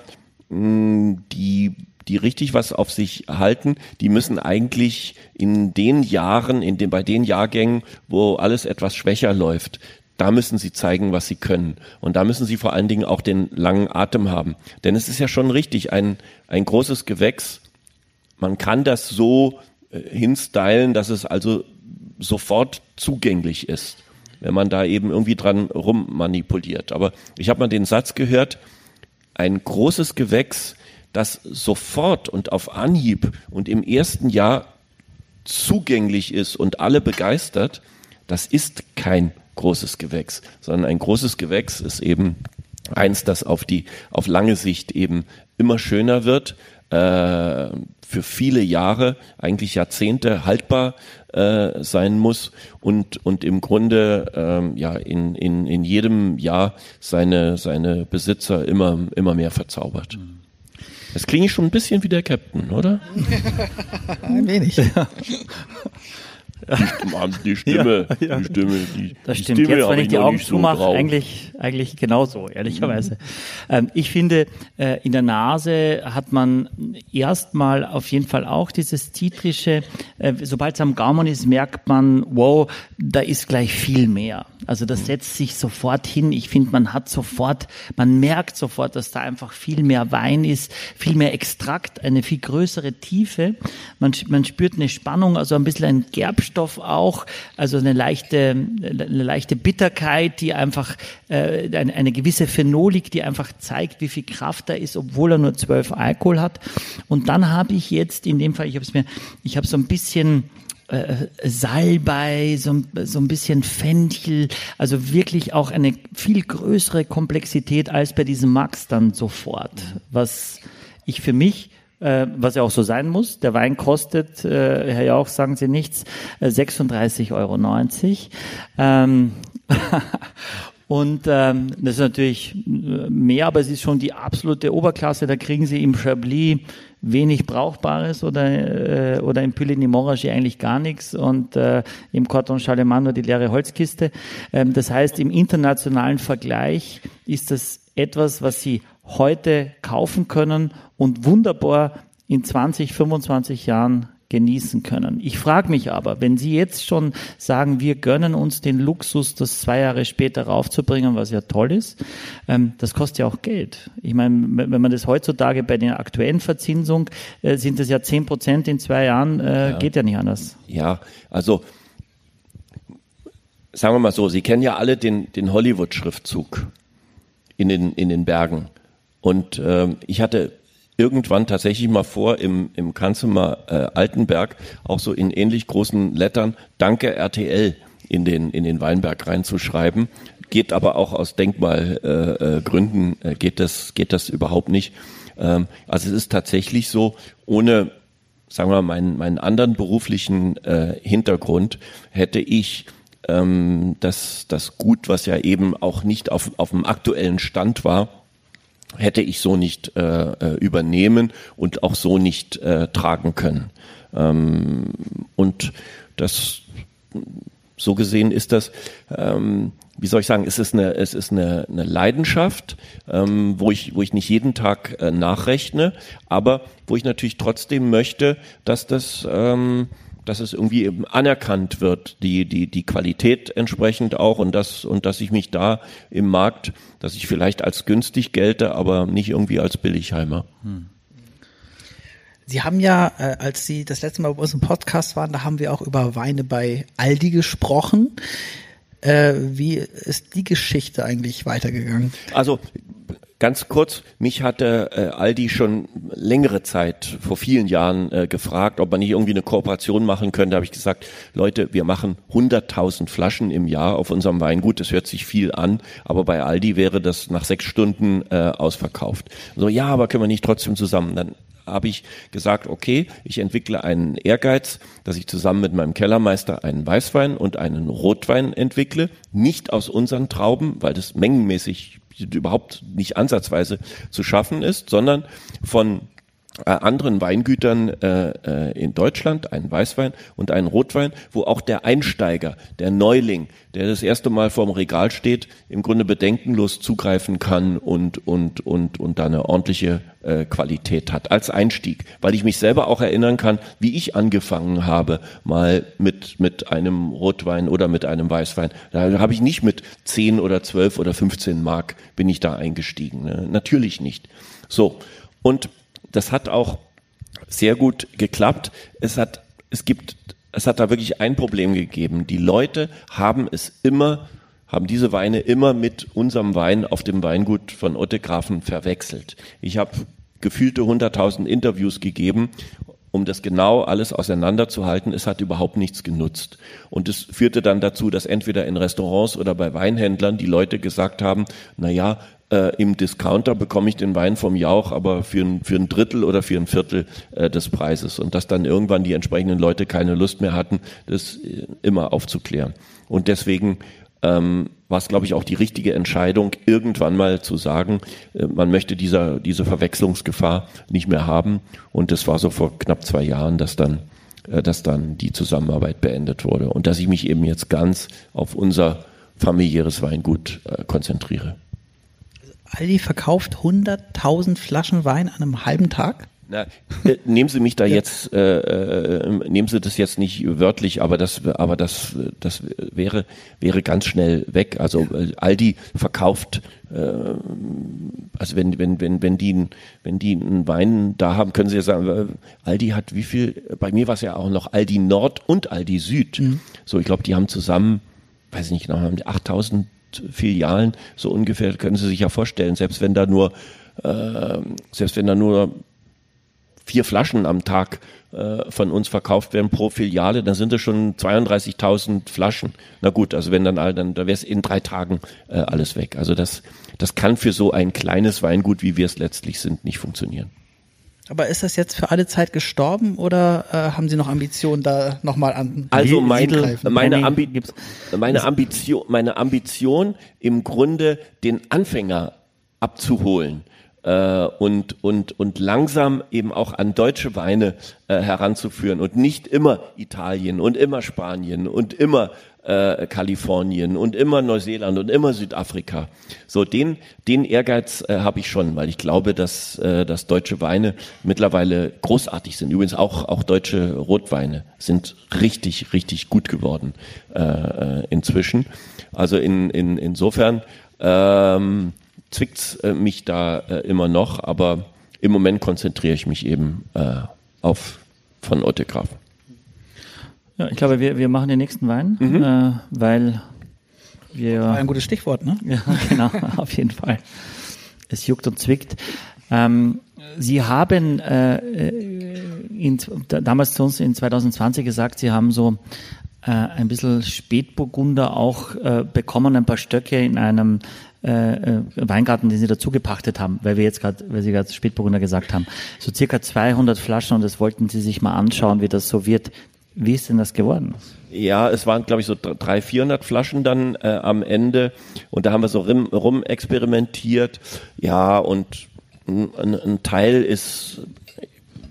mh, die die richtig was auf sich halten, die müssen eigentlich in den Jahren, in den, bei den Jahrgängen, wo alles etwas schwächer läuft, da müssen sie zeigen, was sie können. Und da müssen sie vor allen Dingen auch den langen Atem haben. Denn es ist ja schon richtig, ein, ein großes Gewächs, man kann das so äh, hinstylen, dass es also sofort zugänglich ist, wenn man da eben irgendwie dran rummanipuliert. Aber ich habe mal den Satz gehört, ein großes Gewächs, das sofort und auf Anhieb und im ersten Jahr zugänglich ist und alle begeistert, das ist kein großes Gewächs, sondern ein großes Gewächs ist eben eins, das auf die, auf lange Sicht eben immer schöner wird, äh, für viele Jahre, eigentlich Jahrzehnte haltbar äh, sein muss und, und im Grunde ähm, ja in, in, in jedem Jahr seine, seine Besitzer immer, immer mehr verzaubert. Das klingt schon ein bisschen wie der Captain, oder? ein wenig. Die Stimme, die Stimme, ja, ja. die Stimme, die, das die stimmt. Stimme Jetzt, wenn ich die Augen zumache, so eigentlich, eigentlich genauso, ehrlicherweise. ähm, ich finde, äh, in der Nase hat man erstmal auf jeden Fall auch dieses zitrische, äh, sobald es am Gaumen ist, merkt man, wow, da ist gleich viel mehr. Also das setzt sich sofort hin. Ich finde, man hat sofort, man merkt sofort, dass da einfach viel mehr Wein ist, viel mehr Extrakt, eine viel größere Tiefe. Man, man spürt eine Spannung, also ein bisschen ein Gerbstoff auch, also eine leichte, eine leichte Bitterkeit, die einfach äh, eine, eine gewisse Phenolik, die einfach zeigt, wie viel Kraft da ist, obwohl er nur zwölf Alkohol hat. Und dann habe ich jetzt in dem Fall, ich habe es mir, ich habe so ein bisschen äh, Salbei, so, so ein bisschen Fenchel, also wirklich auch eine viel größere Komplexität als bei diesem Max dann sofort, was ich für mich äh, was ja auch so sein muss. Der Wein kostet, äh, Herr Jauch, sagen Sie nichts, äh, 36,90 Euro. Ähm, Und ähm, das ist natürlich äh, mehr, aber es ist schon die absolute Oberklasse. Da kriegen Sie im Chablis wenig Brauchbares oder, äh, oder im Puligny Morage eigentlich gar nichts und äh, im Cordon Charlemagne nur die leere Holzkiste. Ähm, das heißt, im internationalen Vergleich ist das etwas, was Sie heute kaufen können und wunderbar in 20, 25 Jahren genießen können. Ich frage mich aber, wenn Sie jetzt schon sagen, wir gönnen uns den Luxus, das zwei Jahre später raufzubringen, was ja toll ist, ähm, das kostet ja auch Geld. Ich meine, wenn man das heutzutage bei der aktuellen Verzinsung, äh, sind das ja zehn Prozent in zwei Jahren, äh, ja. geht ja nicht anders. Ja, also sagen wir mal so, Sie kennen ja alle den, den Hollywood-Schriftzug in den, in den Bergen. Und ähm, ich hatte irgendwann tatsächlich mal vor, im, im Kanzler äh, Altenberg auch so in ähnlich großen Lettern Danke RTL in den, in den Weinberg reinzuschreiben. geht aber auch aus Denkmalgründen äh, äh, geht das geht das überhaupt nicht. Ähm, also es ist tatsächlich so, ohne sagen wir mal, meinen, meinen anderen beruflichen äh, Hintergrund hätte ich ähm, das, das Gut, was ja eben auch nicht auf, auf dem aktuellen Stand war, hätte ich so nicht äh, äh, übernehmen und auch so nicht äh, tragen können. Ähm, und das so gesehen ist das, ähm, wie soll ich sagen, es ist eine, es ist eine, eine Leidenschaft, ähm, wo ich, wo ich nicht jeden Tag äh, nachrechne, aber wo ich natürlich trotzdem möchte, dass das ähm, dass es irgendwie eben anerkannt wird, die, die, die Qualität entsprechend auch und das, und dass ich mich da im Markt, dass ich vielleicht als günstig gelte, aber nicht irgendwie als Billigheimer. Hm. Sie haben ja, äh, als Sie das letzte Mal bei uns im Podcast waren, da haben wir auch über Weine bei Aldi gesprochen. Äh, wie ist die Geschichte eigentlich weitergegangen? Also Ganz kurz, mich hatte äh, Aldi schon längere Zeit, vor vielen Jahren, äh, gefragt, ob man nicht irgendwie eine Kooperation machen könnte. Da habe ich gesagt, Leute, wir machen 100.000 Flaschen im Jahr auf unserem Weingut. Das hört sich viel an, aber bei Aldi wäre das nach sechs Stunden äh, ausverkauft. So, ja, aber können wir nicht trotzdem zusammen? Dann habe ich gesagt, okay, ich entwickle einen Ehrgeiz, dass ich zusammen mit meinem Kellermeister einen Weißwein und einen Rotwein entwickle, nicht aus unseren Trauben, weil das mengenmäßig überhaupt nicht ansatzweise zu schaffen ist, sondern von anderen Weingütern äh, äh, in Deutschland, einen Weißwein und einen Rotwein, wo auch der Einsteiger, der Neuling, der das erste Mal vorm Regal steht, im Grunde bedenkenlos zugreifen kann und und und und da eine ordentliche äh, Qualität hat als Einstieg, weil ich mich selber auch erinnern kann, wie ich angefangen habe, mal mit mit einem Rotwein oder mit einem Weißwein. Da habe ich nicht mit 10 oder 12 oder 15 Mark bin ich da eingestiegen, ne? natürlich nicht. So und das hat auch sehr gut geklappt. Es hat, es gibt, es hat da wirklich ein Problem gegeben. Die Leute haben es immer, haben diese Weine immer mit unserem Wein auf dem Weingut von Ottegrafen verwechselt. Ich habe gefühlte 100.000 Interviews gegeben um das genau alles auseinanderzuhalten. Es hat überhaupt nichts genutzt. Und es führte dann dazu, dass entweder in Restaurants oder bei Weinhändlern die Leute gesagt haben, na ja, äh, im Discounter bekomme ich den Wein vom Jauch, aber für ein, für ein Drittel oder für ein Viertel äh, des Preises. Und dass dann irgendwann die entsprechenden Leute keine Lust mehr hatten, das äh, immer aufzuklären. Und deswegen ähm, war es, glaube ich, auch die richtige Entscheidung, irgendwann mal zu sagen, äh, man möchte dieser, diese Verwechslungsgefahr nicht mehr haben. Und das war so vor knapp zwei Jahren, dass dann, äh, dass dann die Zusammenarbeit beendet wurde. Und dass ich mich eben jetzt ganz auf unser familiäres Weingut äh, konzentriere. Aldi verkauft 100.000 Flaschen Wein an einem halben Tag? Na, äh, nehmen Sie mich da jetzt, äh, äh, nehmen Sie das jetzt nicht wörtlich, aber das, aber das, das wäre, wäre ganz schnell weg. Also äh, Aldi verkauft, äh, also wenn, wenn, wenn, wenn die, wenn die einen Wein da haben, können Sie ja sagen, äh, Aldi hat wie viel? Bei mir war es ja auch noch Aldi Nord und Aldi Süd. Mhm. So, ich glaube, die haben zusammen, weiß ich nicht genau, haben 8.000 Filialen, so ungefähr, können Sie sich ja vorstellen, selbst wenn da nur, äh, selbst wenn da nur vier Flaschen am Tag äh, von uns verkauft werden pro Filiale, dann sind das schon 32.000 Flaschen. Na gut, also wenn dann, dann da wäre es in drei Tagen äh, alles weg. Also das, das kann für so ein kleines Weingut, wie wir es letztlich sind, nicht funktionieren. Aber ist das jetzt für alle Zeit gestorben oder äh, haben Sie noch Ambitionen, da nochmal an? Also meine, meine, Ambi meine, Ambition, meine Ambition im Grunde den Anfänger abzuholen äh, und, und, und langsam eben auch an deutsche Weine äh, heranzuführen und nicht immer Italien und immer Spanien und immer äh, Kalifornien und immer Neuseeland und immer Südafrika. So den den Ehrgeiz äh, habe ich schon, weil ich glaube, dass äh, dass deutsche Weine mittlerweile großartig sind. Übrigens auch auch deutsche Rotweine sind richtig richtig gut geworden äh, äh inzwischen. Also in in insofern ähm, zwickt's äh, mich da äh, immer noch, aber im Moment konzentriere ich mich eben äh, auf von Otte Graf. Ja, ich glaube, wir, wir machen den nächsten Wein, mhm. äh, weil wir. War ein gutes Stichwort, ne? Ja, genau, auf jeden Fall. Es juckt und zwickt. Ähm, Sie haben äh, in, damals zu uns in 2020 gesagt, Sie haben so äh, ein bisschen Spätburgunder auch äh, bekommen, ein paar Stöcke in einem äh, äh Weingarten, den sie dazu gepachtet haben, weil wir jetzt gerade, weil sie gerade Spätburgunder gesagt haben. So circa 200 Flaschen und das wollten sie sich mal anschauen, wie das so wird. Wie ist denn das geworden? Ja, es waren, glaube ich, so 300, 400 Flaschen dann äh, am Ende. Und da haben wir so rum, rum experimentiert. Ja, und ein, ein Teil ist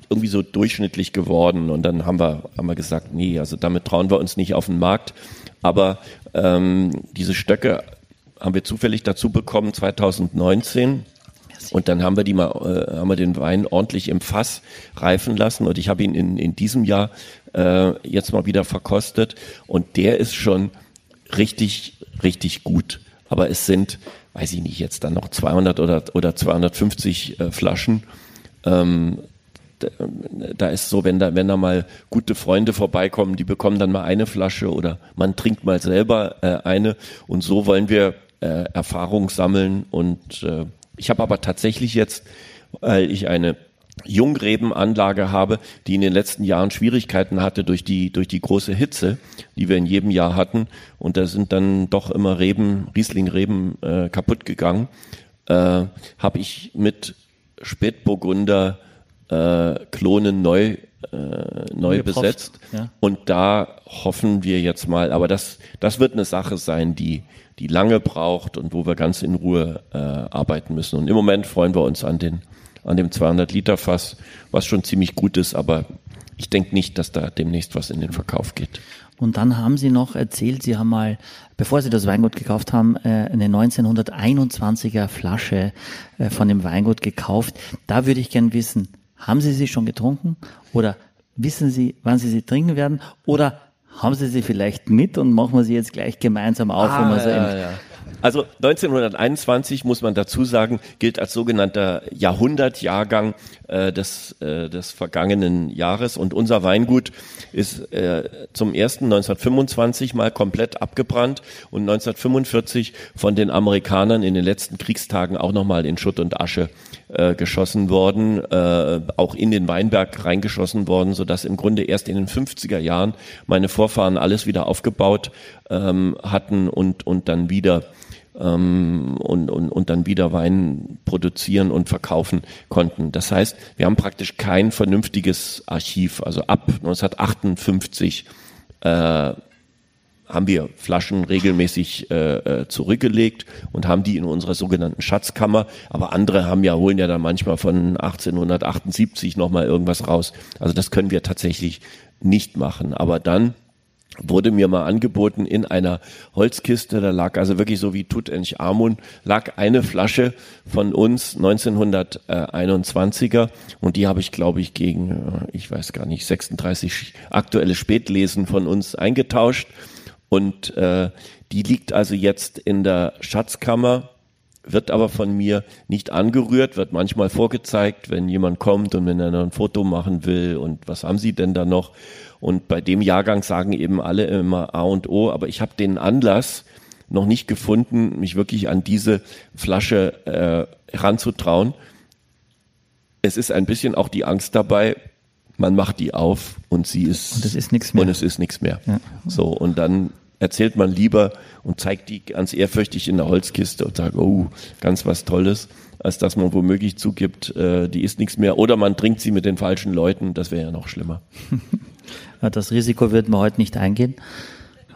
irgendwie so durchschnittlich geworden. Und dann haben wir, haben wir gesagt, nee, also damit trauen wir uns nicht auf den Markt. Aber ähm, diese Stöcke haben wir zufällig dazu bekommen 2019. Und dann haben wir die mal, äh, haben wir den Wein ordentlich im Fass reifen lassen und ich habe ihn in, in diesem Jahr äh, jetzt mal wieder verkostet und der ist schon richtig, richtig gut. Aber es sind, weiß ich nicht, jetzt dann noch 200 oder, oder 250 äh, Flaschen. Ähm, da ist so, wenn da, wenn da mal gute Freunde vorbeikommen, die bekommen dann mal eine Flasche oder man trinkt mal selber äh, eine und so wollen wir äh, Erfahrung sammeln und äh, ich habe aber tatsächlich jetzt, weil ich eine Jungrebenanlage habe, die in den letzten Jahren Schwierigkeiten hatte durch die, durch die große Hitze, die wir in jedem Jahr hatten. Und da sind dann doch immer Reben, Rieslingreben äh, kaputt gegangen. Äh, habe ich mit Spätburgunder äh, Klonen neu äh, neu besetzt. Ja. Und da hoffen wir jetzt mal, aber das, das wird eine Sache sein, die, die lange braucht und wo wir ganz in Ruhe äh, arbeiten müssen. Und im Moment freuen wir uns an den an dem 200 Liter Fass, was schon ziemlich gut ist, aber ich denke nicht, dass da demnächst was in den Verkauf geht. Und dann haben Sie noch erzählt, Sie haben mal, bevor Sie das Weingut gekauft haben, äh, eine 1921er Flasche äh, von dem Weingut gekauft. Da würde ich gern wissen, haben Sie sie schon getrunken oder wissen Sie, wann Sie sie trinken werden oder haben Sie sie vielleicht mit und machen wir sie jetzt gleich gemeinsam auf, ah, wenn wir so ja, ja. Also 1921 muss man dazu sagen, gilt als sogenannter Jahrhundertjahrgang äh, des, äh, des vergangenen Jahres. Und unser Weingut ist äh, zum ersten 1925 mal komplett abgebrannt und 1945 von den Amerikanern in den letzten Kriegstagen auch nochmal in Schutt und Asche äh, geschossen worden, äh, auch in den Weinberg reingeschossen worden, sodass im Grunde erst in den 50er Jahren meine Vorfahren alles wieder aufgebaut ähm, hatten und, und dann wieder ähm, und, und, und dann wieder Wein produzieren und verkaufen konnten. Das heißt, wir haben praktisch kein vernünftiges Archiv. Also ab 1958 äh, haben wir Flaschen regelmäßig äh, äh, zurückgelegt und haben die in unserer sogenannten Schatzkammer. Aber andere haben ja, holen ja dann manchmal von 1878 nochmal irgendwas raus. Also das können wir tatsächlich nicht machen. Aber dann wurde mir mal angeboten in einer Holzkiste, da lag also wirklich so wie Tutanchamun, lag eine Flasche von uns 1921er und die habe ich glaube ich gegen, äh, ich weiß gar nicht, 36 aktuelle Spätlesen von uns eingetauscht und äh, die liegt also jetzt in der Schatzkammer wird aber von mir nicht angerührt, wird manchmal vorgezeigt, wenn jemand kommt und wenn er ein Foto machen will und was haben Sie denn da noch? Und bei dem Jahrgang sagen eben alle immer A und O, aber ich habe den Anlass noch nicht gefunden, mich wirklich an diese Flasche äh, heranzutrauen. Es ist ein bisschen auch die Angst dabei, man macht die auf und sie ist und es ist nichts mehr. Und es ist nichts mehr. Ja. So und dann erzählt man lieber und zeigt die ganz ehrfürchtig in der Holzkiste und sagt, oh, ganz was Tolles, als dass man womöglich zugibt, äh, die ist nichts mehr. Oder man trinkt sie mit den falschen Leuten, das wäre ja noch schlimmer. Das Risiko würden wir heute nicht eingehen,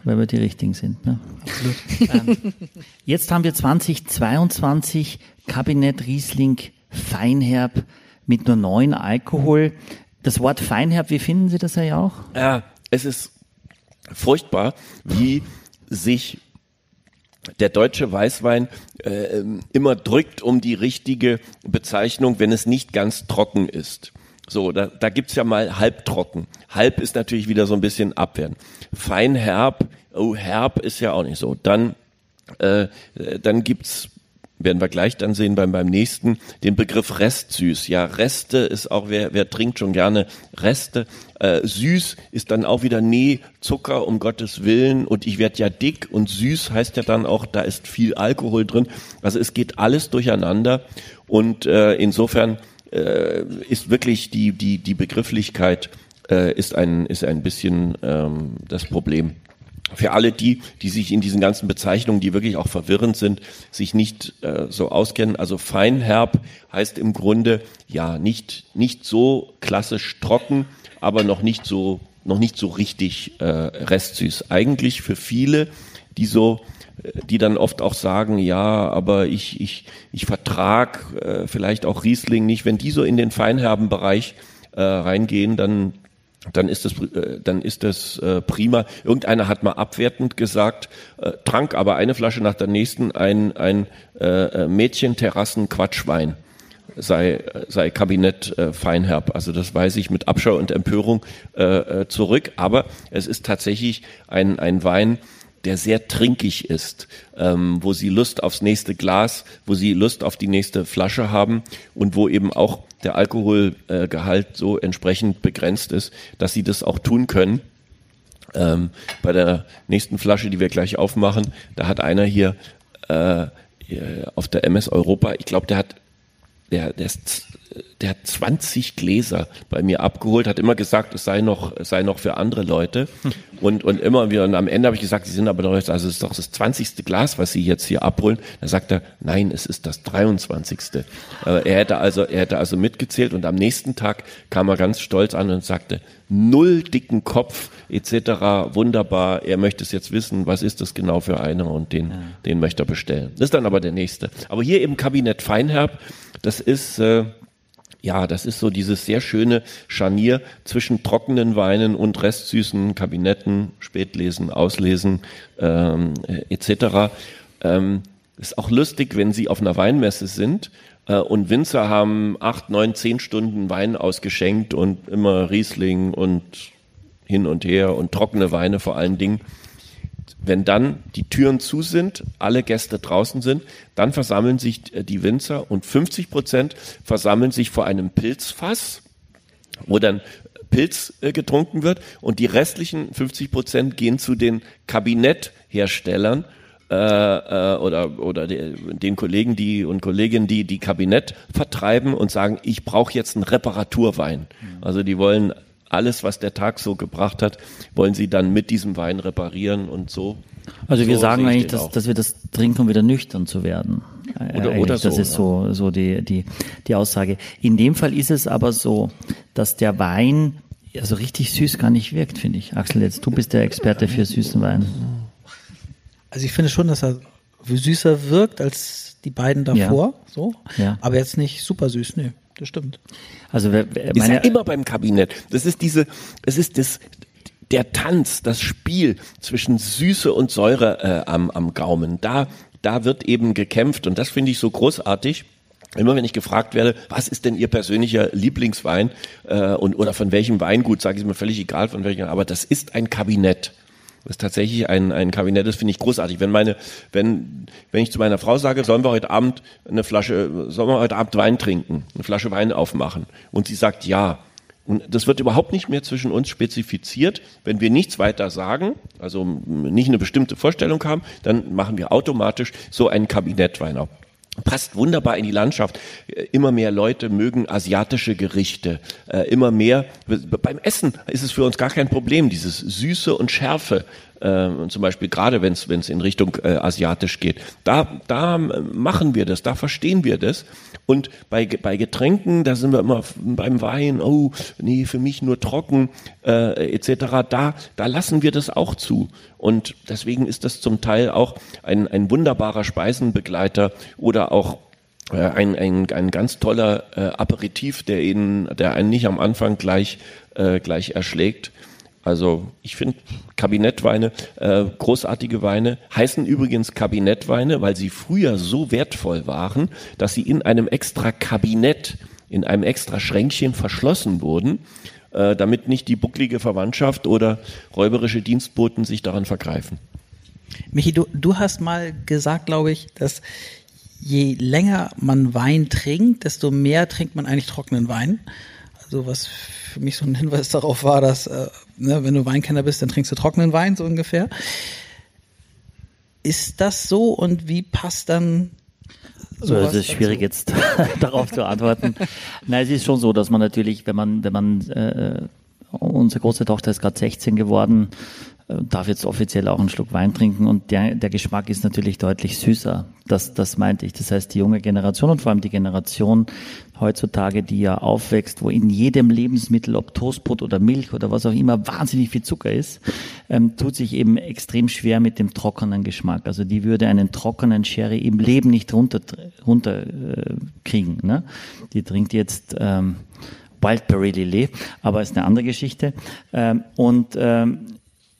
weil wir die Richtigen sind. Ne? Absolut. ähm, jetzt haben wir 2022 Kabinett Riesling Feinherb mit nur neun Alkohol. Das Wort Feinherb, wie finden Sie das ja auch? Ja, es ist furchtbar, wie sich der deutsche Weißwein äh, immer drückt um die richtige Bezeichnung, wenn es nicht ganz trocken ist. So, da, da gibt's ja mal halbtrocken. Halb ist natürlich wieder so ein bisschen abwehren. Fein herb, oh herb ist ja auch nicht so. Dann, äh, dann gibt's werden wir gleich dann sehen beim, beim nächsten, den Begriff Restsüß. Ja, Reste ist auch, wer, wer trinkt schon gerne Reste. Äh, süß ist dann auch wieder, nee, Zucker um Gottes Willen und ich werde ja dick und süß heißt ja dann auch, da ist viel Alkohol drin. Also es geht alles durcheinander und äh, insofern äh, ist wirklich die, die, die Begrifflichkeit äh, ist ein ist ein bisschen ähm, das Problem. Für alle die, die sich in diesen ganzen Bezeichnungen, die wirklich auch verwirrend sind, sich nicht äh, so auskennen. Also feinherb heißt im Grunde ja nicht nicht so klassisch trocken, aber noch nicht so noch nicht so richtig äh, restsüß. Eigentlich für viele, die so die dann oft auch sagen, ja, aber ich, ich, ich vertrag äh, vielleicht auch Riesling nicht. Wenn die so in den feinherben Bereich äh, reingehen, dann dann ist das, äh, dann ist das äh, prima. Irgendeiner hat mal abwertend gesagt, äh, trank aber eine Flasche nach der nächsten ein, ein äh, Mädchen-Terrassen-Quatschwein sei, sei Kabinett äh, feinherb. Also das weiß ich mit Abschau und Empörung äh, zurück. Aber es ist tatsächlich ein, ein Wein, der sehr trinkig ist, ähm, wo sie Lust aufs nächste Glas, wo sie Lust auf die nächste Flasche haben und wo eben auch der Alkoholgehalt so entsprechend begrenzt ist, dass sie das auch tun können. Ähm, bei der nächsten Flasche, die wir gleich aufmachen, da hat einer hier äh, auf der MS Europa, ich glaube, der hat der, der ist der hat 20 Gläser bei mir abgeholt, hat immer gesagt, es sei noch, es sei noch für andere Leute. Und, und immer wieder, und am Ende habe ich gesagt, sie sind aber noch jetzt, also es ist doch das 20. Glas, was sie jetzt hier abholen. Da sagt er, nein, es ist das 23. Er hätte also, er hätte also mitgezählt und am nächsten Tag kam er ganz stolz an und sagte, null dicken Kopf, etc., wunderbar, er möchte es jetzt wissen, was ist das genau für einer und den, ja. den möchte er bestellen. Das ist dann aber der nächste. Aber hier im Kabinett Feinherb, das ist, äh, ja, das ist so dieses sehr schöne Scharnier zwischen trockenen Weinen und restsüßen Kabinetten, Spätlesen, Auslesen ähm, etc. Ähm, ist auch lustig, wenn Sie auf einer Weinmesse sind äh, und Winzer haben acht, neun, zehn Stunden Wein ausgeschenkt und immer Riesling und hin und her und trockene Weine vor allen Dingen wenn dann die Türen zu sind, alle Gäste draußen sind, dann versammeln sich äh, die Winzer und 50 Prozent versammeln sich vor einem Pilzfass, wo dann Pilz äh, getrunken wird und die restlichen 50 Prozent gehen zu den Kabinettherstellern äh, äh, oder oder de, den Kollegen die und Kolleginnen die die Kabinett vertreiben und sagen ich brauche jetzt einen Reparaturwein. Also die wollen alles, was der Tag so gebracht hat, wollen sie dann mit diesem Wein reparieren und so. Also wir so sagen eigentlich, dass, dass wir das trinken, um wieder nüchtern zu werden. Oder, oder so, das ist so, so die, die, die Aussage. In dem Fall ist es aber so, dass der Wein also richtig süß gar nicht wirkt, finde ich. Axel, jetzt du bist der Experte für süßen Wein. Also ich finde schon, dass er süßer wirkt als die beiden davor, ja. so. Ja. Aber jetzt nicht super süß, nee das stimmt. Also meine ist ja immer beim Kabinett. Das ist diese, es ist das, der Tanz, das Spiel zwischen Süße und Säure äh, am, am Gaumen. Da, da wird eben gekämpft und das finde ich so großartig. Immer wenn ich gefragt werde, was ist denn Ihr persönlicher Lieblingswein äh, und oder von welchem Weingut, sage ich mir völlig egal von welchem, aber das ist ein Kabinett. Das ist tatsächlich ein, ein Kabinett, das finde ich großartig. Wenn meine, wenn, wenn ich zu meiner Frau sage, sollen wir heute Abend eine Flasche, sollen wir heute Abend Wein trinken, eine Flasche Wein aufmachen, und sie sagt ja, und das wird überhaupt nicht mehr zwischen uns spezifiziert. Wenn wir nichts weiter sagen, also nicht eine bestimmte Vorstellung haben, dann machen wir automatisch so einen Kabinettwein auf passt wunderbar in die Landschaft. Immer mehr Leute mögen asiatische Gerichte. Äh, immer mehr. Beim Essen ist es für uns gar kein Problem, dieses Süße und Schärfe. Äh, zum Beispiel gerade wenn es in Richtung äh, asiatisch geht. Da, da machen wir das, da verstehen wir das. Und bei, bei Getränken, da sind wir immer beim Wein, oh, nee, für mich nur trocken, äh, etc. Da, da lassen wir das auch zu. Und deswegen ist das zum Teil auch ein, ein wunderbarer Speisenbegleiter oder auch äh, ein, ein, ein ganz toller äh, Aperitif, der Ihnen, der einen nicht am Anfang gleich, äh, gleich erschlägt. Also ich finde Kabinettweine, äh, großartige Weine, heißen übrigens Kabinettweine, weil sie früher so wertvoll waren, dass sie in einem extra Kabinett, in einem extra Schränkchen verschlossen wurden, äh, damit nicht die bucklige Verwandtschaft oder räuberische Dienstboten sich daran vergreifen. Michi, du, du hast mal gesagt, glaube ich, dass je länger man Wein trinkt, desto mehr trinkt man eigentlich trockenen Wein. Also was für mich so ein Hinweis darauf war, dass äh, ne, wenn du Weinkenner bist, dann trinkst du trockenen Wein so ungefähr. Ist das so und wie passt dann so, es ist schwierig jetzt darauf zu antworten. Nein, es ist schon so, dass man natürlich, wenn man wenn man äh, unsere große Tochter ist gerade 16 geworden, äh, darf jetzt offiziell auch einen Schluck Wein trinken und der, der Geschmack ist natürlich deutlich süßer. Das, das meinte ich. Das heißt, die junge Generation und vor allem die Generation heutzutage, die ja aufwächst, wo in jedem Lebensmittel, ob Toastbrot oder Milch oder was auch immer, wahnsinnig viel Zucker ist, ähm, tut sich eben extrem schwer mit dem trockenen Geschmack. Also die würde einen trockenen Sherry im Leben nicht runter, runter äh, kriegen. Ne? Die trinkt jetzt ähm, Wildberry Lillet, aber ist eine andere Geschichte. Ähm, und ähm,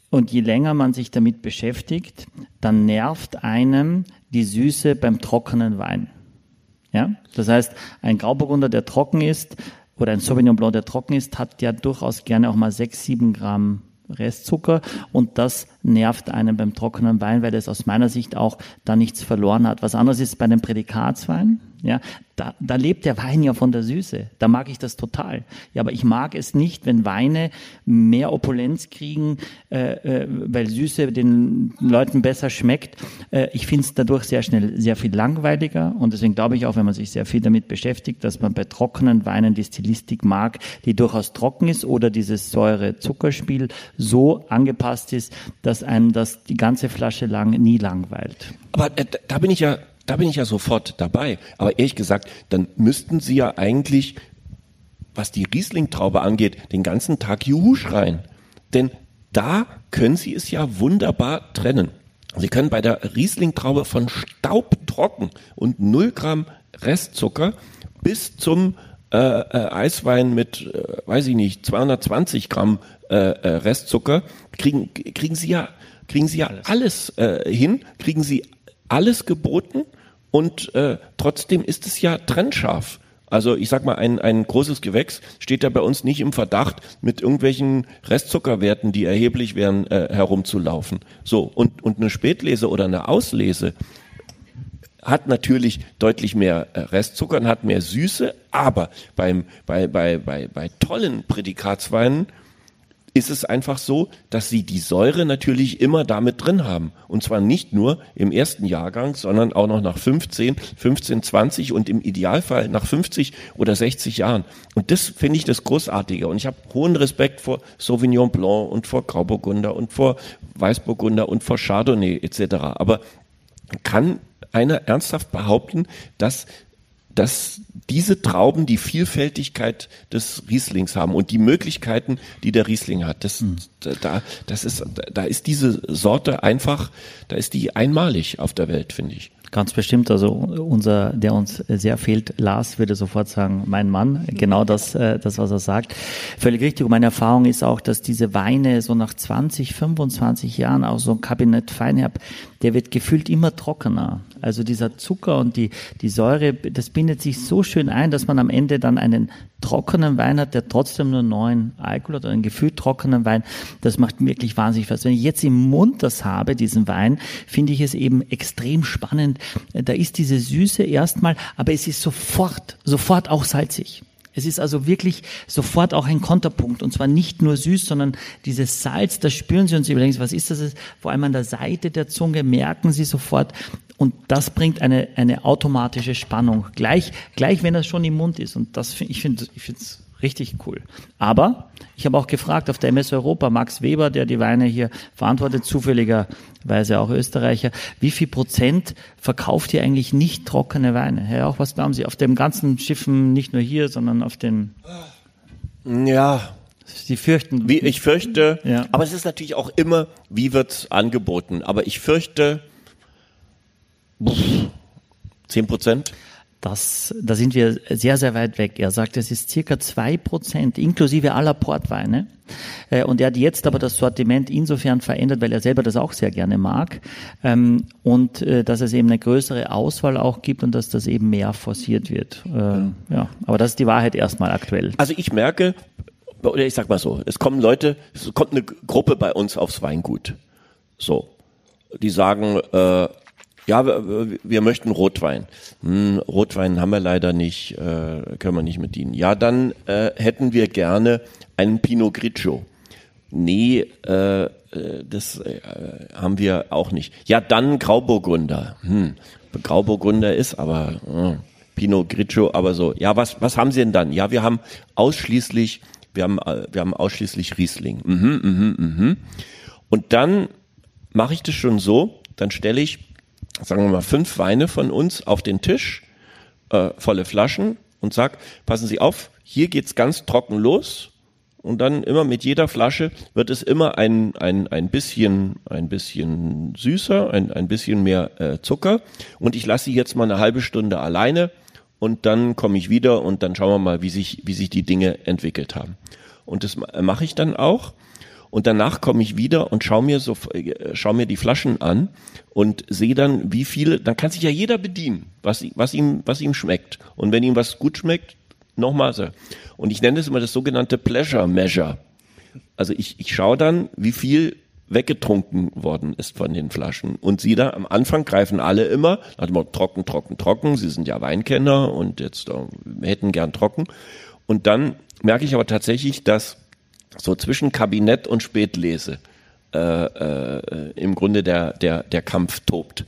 und je länger man sich damit beschäftigt, dann nervt einem die Süße beim trockenen Wein. Ja? Das heißt, ein Grauburgunder, der trocken ist, oder ein Sauvignon Blanc, der trocken ist, hat ja durchaus gerne auch mal sechs, sieben Gramm Restzucker und das nervt einen beim trockenen Wein, weil es aus meiner Sicht auch da nichts verloren hat. Was anderes ist bei einem Prädikatswein. Ja, da, da lebt der Wein ja von der Süße. Da mag ich das total. Ja, aber ich mag es nicht, wenn Weine mehr Opulenz kriegen, äh, äh, weil Süße den Leuten besser schmeckt. Äh, ich finde es dadurch sehr schnell sehr viel langweiliger und deswegen glaube ich auch, wenn man sich sehr viel damit beschäftigt, dass man bei trockenen Weinen die Stilistik mag, die durchaus trocken ist oder dieses Säure-Zuckerspiel so angepasst ist, dass einem das die ganze Flasche lang nie langweilt. Aber äh, da bin ich ja da bin ich ja sofort dabei. Aber ehrlich gesagt, dann müssten Sie ja eigentlich, was die Riesling-Traube angeht, den ganzen Tag Juhu schreien. Denn da können Sie es ja wunderbar trennen. Sie können bei der Riesling-Traube von staubtrocken und 0 Gramm Restzucker bis zum äh, äh, Eiswein mit, äh, weiß ich nicht, 220 Gramm äh, äh, Restzucker, kriegen, kriegen Sie ja, kriegen Sie ja alles, alles äh, hin, kriegen Sie alles geboten und äh, trotzdem ist es ja trennscharf. Also ich sag mal, ein, ein großes Gewächs steht ja bei uns nicht im Verdacht, mit irgendwelchen Restzuckerwerten, die erheblich wären, äh, herumzulaufen. So, und, und eine Spätlese oder eine Auslese hat natürlich deutlich mehr äh, Restzucker und hat mehr Süße, aber beim, bei, bei, bei, bei tollen Prädikatsweinen ist es einfach so, dass sie die Säure natürlich immer damit drin haben. Und zwar nicht nur im ersten Jahrgang, sondern auch noch nach 15, 15, 20 und im Idealfall nach 50 oder 60 Jahren. Und das finde ich das Großartige. Und ich habe hohen Respekt vor Sauvignon Blanc und vor Grauburgunder und vor Weißburgunder und vor Chardonnay etc. Aber kann einer ernsthaft behaupten, dass dass diese Trauben die Vielfältigkeit des Rieslings haben und die Möglichkeiten, die der Riesling hat. Das, mhm. da, das ist, da ist diese Sorte einfach, da ist die einmalig auf der Welt, finde ich. Ganz bestimmt. Also unser, der uns sehr fehlt, Lars würde sofort sagen, mein Mann. Genau das, äh, das was er sagt. Völlig richtig. Und meine Erfahrung ist auch, dass diese Weine so nach 20, 25 Jahren, auch so ein Kabinett Feinherb, der wird gefühlt immer trockener. Also dieser Zucker und die, die Säure, das bindet sich so schön ein, dass man am Ende dann einen trockenen Wein hat, der trotzdem nur neuen Alkohol hat, oder einen gefühlt trockenen Wein. Das macht wirklich wahnsinnig was. Wenn ich jetzt im Mund das habe, diesen Wein, finde ich es eben extrem spannend. Da ist diese Süße erstmal, aber es ist sofort, sofort auch salzig. Es ist also wirklich sofort auch ein Konterpunkt. Und zwar nicht nur süß, sondern dieses Salz, das spüren Sie und Sie was ist das? Vor allem an der Seite der Zunge merken Sie sofort. Und das bringt eine, eine automatische Spannung, gleich, gleich wenn das schon im Mund ist. Und das, ich finde ich finde es richtig cool. Aber ich habe auch gefragt auf der MS Europa, Max Weber, der die Weine hier verantwortet, zufälligerweise auch Österreicher, wie viel Prozent verkauft ihr eigentlich nicht trockene Weine? Ja, auch was glauben Sie, auf den ganzen Schiffen, nicht nur hier, sondern auf den... Ja, Sie fürchten. Wie, ich fürchte, ja. aber es ist natürlich auch immer, wie wird's angeboten. Aber ich fürchte, zehn Prozent. Das, da sind wir sehr, sehr weit weg. Er sagt, es ist circa zwei Prozent, inklusive aller Portweine. Äh, und er hat jetzt aber das Sortiment insofern verändert, weil er selber das auch sehr gerne mag. Ähm, und äh, dass es eben eine größere Auswahl auch gibt und dass das eben mehr forciert wird. Ähm, ja, aber das ist die Wahrheit erstmal aktuell. Also ich merke, oder ich sag mal so, es kommen Leute, es kommt eine Gruppe bei uns aufs Weingut. So. Die sagen, äh, ja, wir, wir möchten Rotwein. Hm, Rotwein haben wir leider nicht, äh, können wir nicht mit dienen. Ja, dann äh, hätten wir gerne einen Pinot Grigio. Nee, äh, äh, das äh, haben wir auch nicht. Ja, dann Grauburgunder. Hm, Grauburgunder ist aber äh, Pinot Grigio, aber so. Ja, was was haben Sie denn dann? Ja, wir haben ausschließlich wir haben, äh, wir haben ausschließlich Riesling. Mhm, mhm, mhm. Und dann mache ich das schon so, dann stelle ich, sagen wir mal, fünf Weine von uns auf den Tisch, äh, volle Flaschen und sag, passen Sie auf, hier geht's ganz trocken los und dann immer mit jeder Flasche wird es immer ein, ein, ein bisschen, ein bisschen süßer, ein, ein bisschen mehr äh, Zucker. Und ich lasse sie jetzt mal eine halbe Stunde alleine und dann komme ich wieder und dann schauen wir mal, wie sich, wie sich die Dinge entwickelt haben. Und das mache ich dann auch. Und danach komme ich wieder und schaue mir so, äh, schau mir die Flaschen an und sehe dann, wie viele, dann kann sich ja jeder bedienen, was, was ihm, was ihm schmeckt. Und wenn ihm was gut schmeckt, nochmal so. Und ich nenne es immer das sogenannte Pleasure Measure. Also ich, ich schaue dann, wie viel weggetrunken worden ist von den Flaschen. Und sie da am Anfang greifen alle immer, also mal trocken, trocken, trocken. Sie sind ja Weinkenner und jetzt äh, hätten gern trocken. Und dann merke ich aber tatsächlich, dass so zwischen Kabinett und Spätlese äh, äh, im Grunde der, der, der Kampf tobt.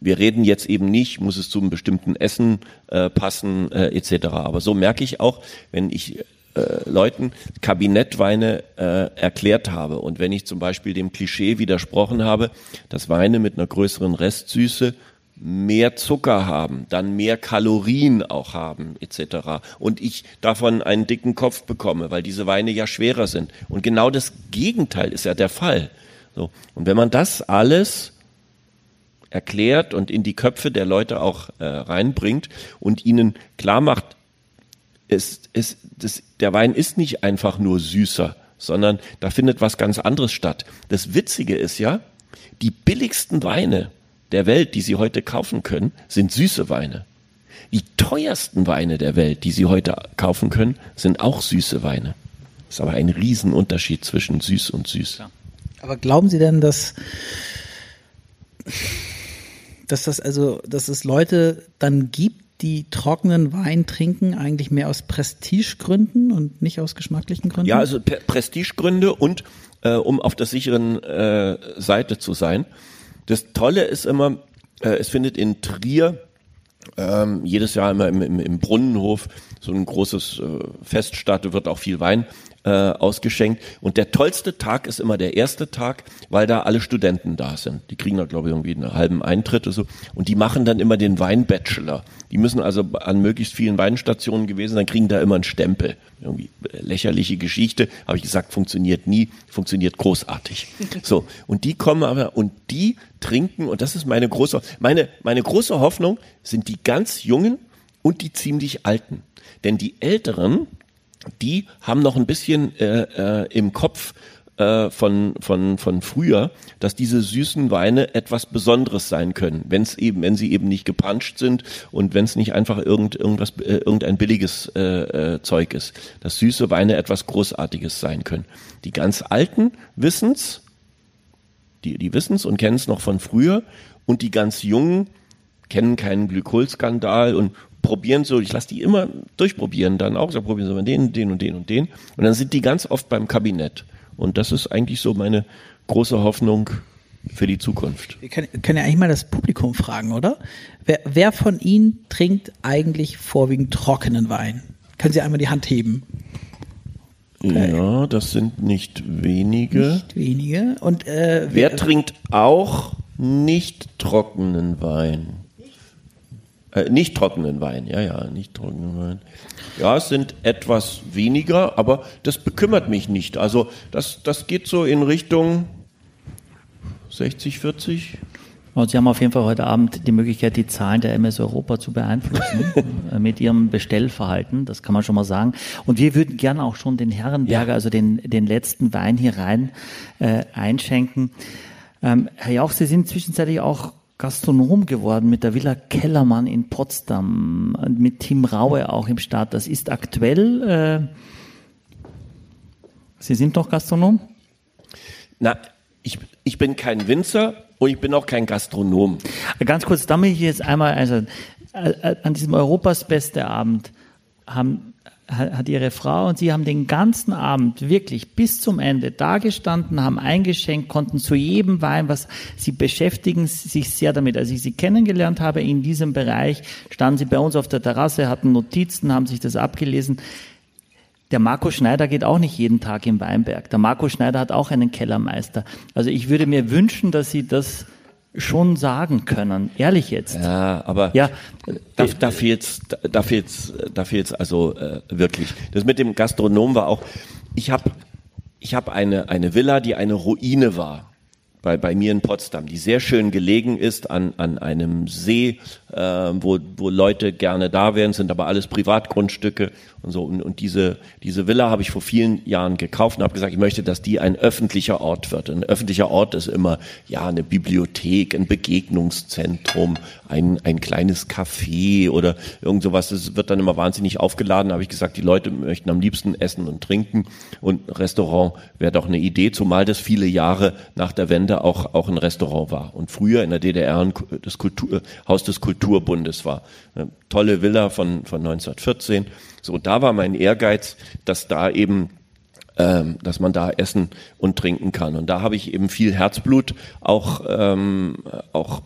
Wir reden jetzt eben nicht, muss es zu einem bestimmten Essen äh, passen äh, etc. Aber so merke ich auch, wenn ich äh, Leuten Kabinettweine äh, erklärt habe und wenn ich zum Beispiel dem Klischee widersprochen habe, dass Weine mit einer größeren Restsüße mehr Zucker haben, dann mehr Kalorien auch haben etc. Und ich davon einen dicken Kopf bekomme, weil diese Weine ja schwerer sind. Und genau das Gegenteil ist ja der Fall. So. Und wenn man das alles erklärt und in die Köpfe der Leute auch äh, reinbringt und ihnen klar macht, es, es, das, der Wein ist nicht einfach nur süßer, sondern da findet was ganz anderes statt. Das Witzige ist ja, die billigsten Weine der Welt, die Sie heute kaufen können, sind süße Weine. Die teuersten Weine der Welt, die Sie heute kaufen können, sind auch süße Weine. Das ist aber ein Riesenunterschied zwischen süß und süß. Aber glauben Sie denn, dass dass das also, dass es Leute dann gibt, die trockenen Wein trinken, eigentlich mehr aus Prestigegründen und nicht aus geschmacklichen Gründen? Ja, also Prestigegründe und äh, um auf der sicheren äh, Seite zu sein. Das Tolle ist immer, äh, es findet in Trier ähm, jedes Jahr immer im, im, im Brunnenhof so ein großes äh, Fest statt, wird auch viel Wein äh, ausgeschenkt. Und der tollste Tag ist immer der erste Tag, weil da alle Studenten da sind. Die kriegen da, glaube ich, irgendwie einen halben Eintritt oder so. Und die machen dann immer den Weinbachelor. Die müssen also an möglichst vielen Weinstationen gewesen sein, kriegen da immer einen Stempel. Irgendwie lächerliche Geschichte, habe ich gesagt, funktioniert nie, funktioniert großartig. So, und die kommen aber und die trinken, und das ist meine große, meine, meine große Hoffnung, sind die ganz Jungen und die ziemlich Alten. Denn die Älteren, die haben noch ein bisschen äh, äh, im Kopf äh, von, von, von früher, dass diese süßen Weine etwas Besonderes sein können, wenn es eben, wenn sie eben nicht gepanscht sind und wenn es nicht einfach irgend, irgendwas, äh, irgendein billiges äh, äh, Zeug ist, dass süße Weine etwas Großartiges sein können. Die ganz Alten wissen's, die, die wissen's und kennen's noch von früher und die ganz Jungen kennen keinen Glykolskandal und probieren so, ich lasse die immer durchprobieren dann auch, so probieren sie mal den, den und den und den. Und dann sind die ganz oft beim Kabinett. Und das ist eigentlich so meine große Hoffnung für die Zukunft. Wir können, können ja eigentlich mal das Publikum fragen, oder? Wer, wer von Ihnen trinkt eigentlich vorwiegend trockenen Wein? Können Sie einmal die Hand heben? Okay. Ja, das sind nicht wenige. Nicht wenige. Und äh, wer, wer trinkt auch nicht trockenen Wein? Äh, nicht trockenen Wein, ja, ja, nicht trockenen Wein. Ja, es sind etwas weniger, aber das bekümmert mich nicht. Also das, das geht so in Richtung 60, 40. Und Sie haben auf jeden Fall heute Abend die Möglichkeit, die Zahlen der MS Europa zu beeinflussen äh, mit Ihrem Bestellverhalten, das kann man schon mal sagen. Und wir würden gerne auch schon den Herrenberger, ja. also den, den letzten Wein hier rein äh, einschenken. Ähm, Herr Jauch, Sie sind zwischenzeitlich auch Gastronom geworden mit der Villa Kellermann in Potsdam, mit Tim Raue auch im Start. Das ist aktuell. Äh, Sie sind doch Gastronom? Na, ich, ich bin kein Winzer und ich bin auch kein Gastronom. Ganz kurz, damit ich jetzt einmal, also äh, an diesem Europas beste Abend haben hat ihre Frau und sie haben den ganzen Abend wirklich bis zum Ende dagestanden, haben eingeschenkt, konnten zu jedem Wein, was sie beschäftigen sich sehr damit. Als ich sie kennengelernt habe in diesem Bereich, standen sie bei uns auf der Terrasse, hatten Notizen, haben sich das abgelesen. Der Marco Schneider geht auch nicht jeden Tag im Weinberg. Der Marco Schneider hat auch einen Kellermeister. Also ich würde mir wünschen, dass Sie das schon sagen können. Ehrlich jetzt. Ja, aber Ja, da, da fehlt's, da, fehlt's, da fehlt's also äh, wirklich. Das mit dem Gastronom war auch. Ich habe, ich habe eine eine Villa, die eine Ruine war. Bei, bei mir in Potsdam, die sehr schön gelegen ist an, an einem See, wo, wo Leute gerne da wären, sind aber alles Privatgrundstücke und so. Und, und diese, diese Villa habe ich vor vielen Jahren gekauft und habe gesagt, ich möchte, dass die ein öffentlicher Ort wird. Ein öffentlicher Ort ist immer ja eine Bibliothek, ein Begegnungszentrum, ein, ein kleines Café oder irgend sowas. Das wird dann immer wahnsinnig aufgeladen. Habe ich gesagt, die Leute möchten am liebsten essen und trinken und Restaurant wäre doch eine Idee, zumal das viele Jahre nach der Wende auch, auch ein Restaurant war. Und früher in der DDR das Kultur, Haus des Kulturbundes war. Eine tolle Villa von, von 1914. So, da war mein Ehrgeiz, dass da eben ähm, dass man da essen und trinken kann. Und da habe ich eben viel Herzblut auch, ähm, auch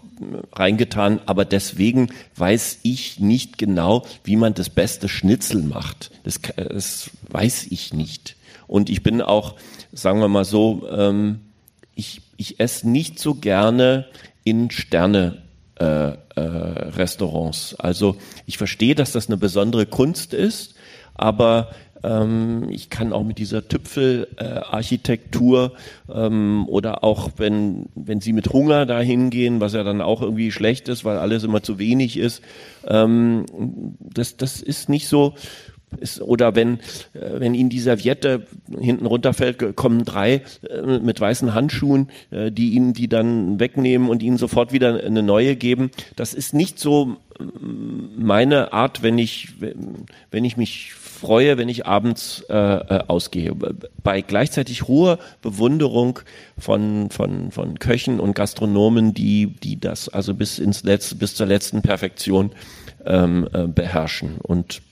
reingetan, aber deswegen weiß ich nicht genau, wie man das beste Schnitzel macht. Das, das weiß ich nicht. Und ich bin auch, sagen wir mal so, ähm, ich, ich esse nicht so gerne in Sterne äh, äh, Restaurants. Also ich verstehe, dass das eine besondere Kunst ist, aber ähm, ich kann auch mit dieser Tüpfelarchitektur äh, ähm, oder auch wenn wenn Sie mit Hunger dahin gehen, was ja dann auch irgendwie schlecht ist, weil alles immer zu wenig ist, ähm, das das ist nicht so ist, oder wenn, äh, wenn Ihnen die Serviette hinten runterfällt, kommen drei äh, mit weißen Handschuhen, äh, die Ihnen die dann wegnehmen und Ihnen sofort wieder eine neue geben. Das ist nicht so meine Art, wenn ich, wenn ich mich freue, wenn ich abends äh, ausgehe. Bei gleichzeitig hoher Bewunderung von, von, von Köchen und Gastronomen, die, die das also bis ins letzte, bis zur letzten Perfektion ähm, äh, beherrschen. Und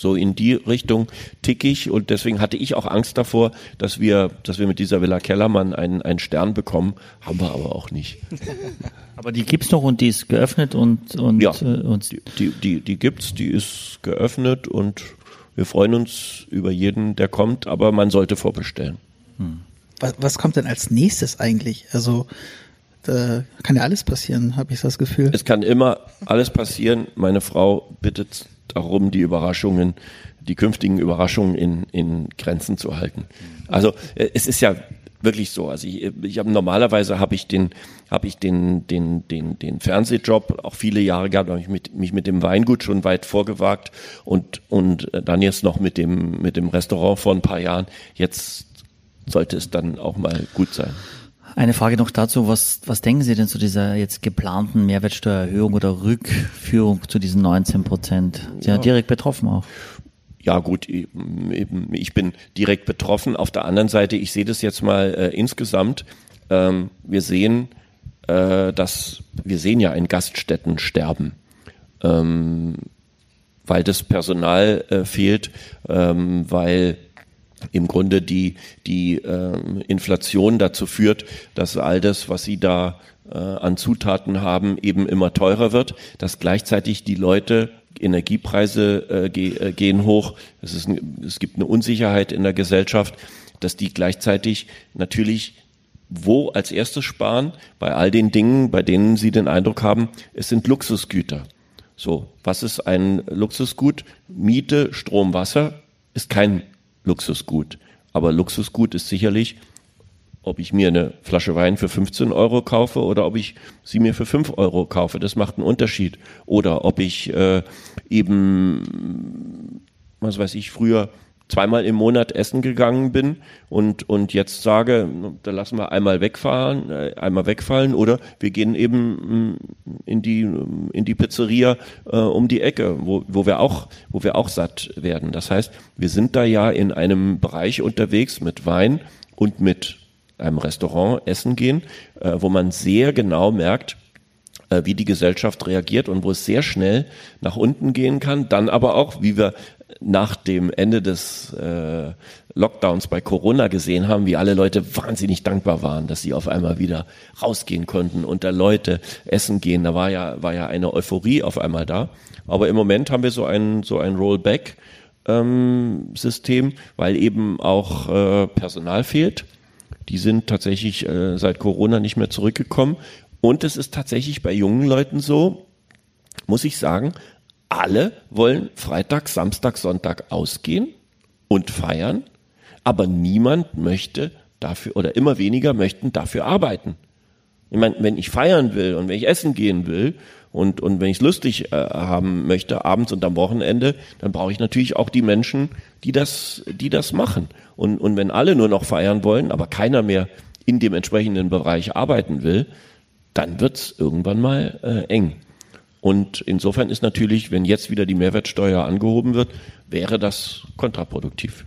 so in die Richtung tick ich und deswegen hatte ich auch Angst davor, dass wir, dass wir mit dieser Villa Kellermann einen, einen Stern bekommen, haben wir aber auch nicht. Aber die gibt's noch und die ist geöffnet und und, Ja. äh, und Die, die, die gibt's, die ist geöffnet und wir freuen uns über jeden, der kommt, aber man sollte vorbestellen. Was, was kommt denn als nächstes eigentlich? Also da kann ja alles passieren, habe ich das Gefühl. Es kann immer alles passieren. Meine Frau bittet darum, die Überraschungen, die künftigen Überraschungen in, in Grenzen zu halten. Also äh, es ist ja wirklich so. Also ich, ich habe normalerweise habe ich den habe ich den den den den Fernsehjob auch viele Jahre gehabt, habe ich mit, mich mit dem Weingut schon weit vorgewagt und und äh, dann jetzt noch mit dem mit dem Restaurant vor ein paar Jahren. Jetzt sollte es dann auch mal gut sein. Eine Frage noch dazu, was, was denken Sie denn zu dieser jetzt geplanten Mehrwertsteuererhöhung oder Rückführung zu diesen 19 Prozent? Sie sind ja direkt betroffen auch. Ja gut, ich bin direkt betroffen. Auf der anderen Seite, ich sehe das jetzt mal äh, insgesamt. Ähm, wir sehen, äh, dass wir sehen ja ein Gaststättensterben, ähm, weil das Personal äh, fehlt, ähm, weil im Grunde die die ähm, Inflation dazu führt, dass all das, was sie da äh, an Zutaten haben, eben immer teurer wird, dass gleichzeitig die Leute Energiepreise äh, ge äh, gehen hoch. Es, ist ein, es gibt eine Unsicherheit in der Gesellschaft, dass die gleichzeitig natürlich wo als erstes sparen? Bei all den Dingen, bei denen sie den Eindruck haben, es sind Luxusgüter. So, was ist ein Luxusgut? Miete, Strom, Wasser ist kein Luxusgut. Aber Luxusgut ist sicherlich, ob ich mir eine Flasche Wein für 15 Euro kaufe oder ob ich sie mir für 5 Euro kaufe. Das macht einen Unterschied. Oder ob ich äh, eben, was weiß ich, früher zweimal im Monat essen gegangen bin und, und jetzt sage, da lassen wir einmal wegfahren, äh, einmal wegfallen oder wir gehen eben mm, in die, in die Pizzeria äh, um die Ecke, wo, wo wir auch, wo wir auch satt werden. Das heißt, wir sind da ja in einem Bereich unterwegs mit Wein und mit einem Restaurant essen gehen, äh, wo man sehr genau merkt, äh, wie die Gesellschaft reagiert und wo es sehr schnell nach unten gehen kann, dann aber auch, wie wir nach dem Ende des äh, Lockdowns bei Corona gesehen haben, wie alle Leute wahnsinnig dankbar waren, dass sie auf einmal wieder rausgehen konnten, unter Leute essen gehen. Da war ja, war ja eine Euphorie auf einmal da. Aber im Moment haben wir so ein, so ein Rollback. ähm, System, weil eben auch äh, Personal fehlt. Die sind tatsächlich äh, seit Corona nicht mehr zurückgekommen. Und es ist tatsächlich bei jungen Leuten so, muss ich sagen, alle wollen Freitag, Samstag, Sonntag ausgehen und feiern, aber niemand möchte dafür oder immer weniger möchten dafür arbeiten. Ich meine, wenn ich feiern will und wenn ich essen gehen will und, und wenn ich es lustig äh, haben möchte, abends und am Wochenende, dann brauche ich natürlich auch die Menschen, die das, die das machen. Und, und wenn alle nur noch feiern wollen, aber keiner mehr in dem entsprechenden Bereich arbeiten will, dann wird's irgendwann mal äh, eng. Und insofern ist natürlich, wenn jetzt wieder die Mehrwertsteuer angehoben wird, wäre das kontraproduktiv.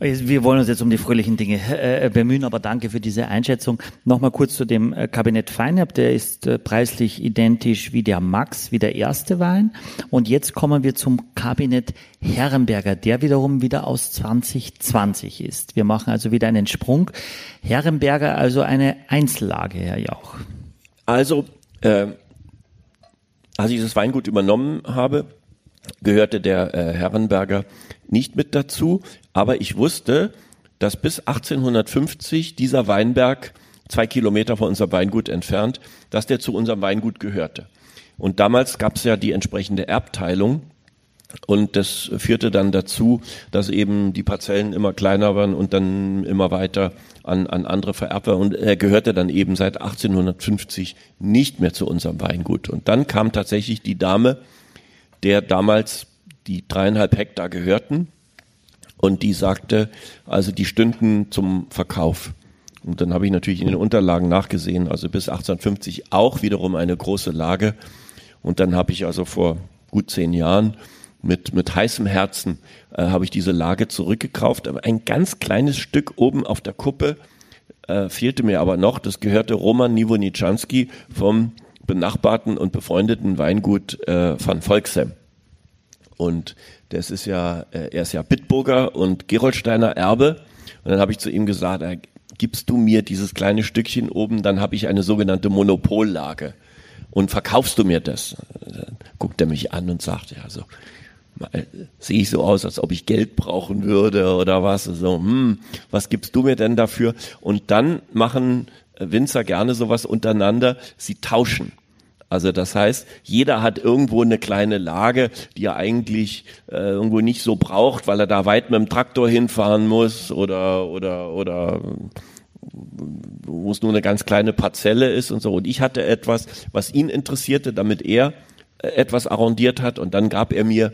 Wir wollen uns jetzt um die fröhlichen Dinge äh, äh, bemühen, aber danke für diese Einschätzung. Nochmal kurz zu dem äh, Kabinett Feinherb. Der ist äh, preislich identisch wie der Max, wie der erste Wein. Und jetzt kommen wir zum Kabinett Herrenberger, der wiederum wieder aus 2020 ist. Wir machen also wieder einen Sprung. Herrenberger also eine Einzellage, Herr Jauch. Also, äh, als ich das Weingut übernommen habe, gehörte der äh, Herrenberger nicht mit dazu, aber ich wusste, dass bis 1850 dieser Weinberg zwei Kilometer von unserem Weingut entfernt, dass der zu unserem Weingut gehörte. Und damals gab es ja die entsprechende Erbteilung und das führte dann dazu, dass eben die Parzellen immer kleiner waren und dann immer weiter an, an andere vererbt. Und er gehörte dann eben seit 1850 nicht mehr zu unserem Weingut. Und dann kam tatsächlich die Dame, der damals die dreieinhalb Hektar gehörten. Und die sagte, also die stünden zum Verkauf. Und dann habe ich natürlich in den Unterlagen nachgesehen, also bis 1850 auch wiederum eine große Lage. Und dann habe ich also vor gut zehn Jahren mit, mit heißem Herzen äh, habe ich diese Lage zurückgekauft. Aber ein ganz kleines Stück oben auf der Kuppe äh, fehlte mir aber noch. Das gehörte Roman Nivonitschanski vom benachbarten und befreundeten Weingut äh, van Volksem. Und das ist ja, äh, er ist ja Bitburger und Geroldsteiner Erbe. Und dann habe ich zu ihm gesagt, äh, gibst du mir dieses kleine Stückchen oben, dann habe ich eine sogenannte Monopollage. Und verkaufst du mir das? Dann guckt er mich an und sagt, ja, so, sehe ich so aus, als ob ich Geld brauchen würde oder was. So, hm, was gibst du mir denn dafür? Und dann machen Winzer gerne sowas untereinander. Sie tauschen. Also das heißt, jeder hat irgendwo eine kleine Lage, die er eigentlich äh, irgendwo nicht so braucht, weil er da weit mit dem Traktor hinfahren muss oder oder oder wo es nur eine ganz kleine Parzelle ist und so. Und ich hatte etwas, was ihn interessierte, damit er äh, etwas arrondiert hat und dann gab er mir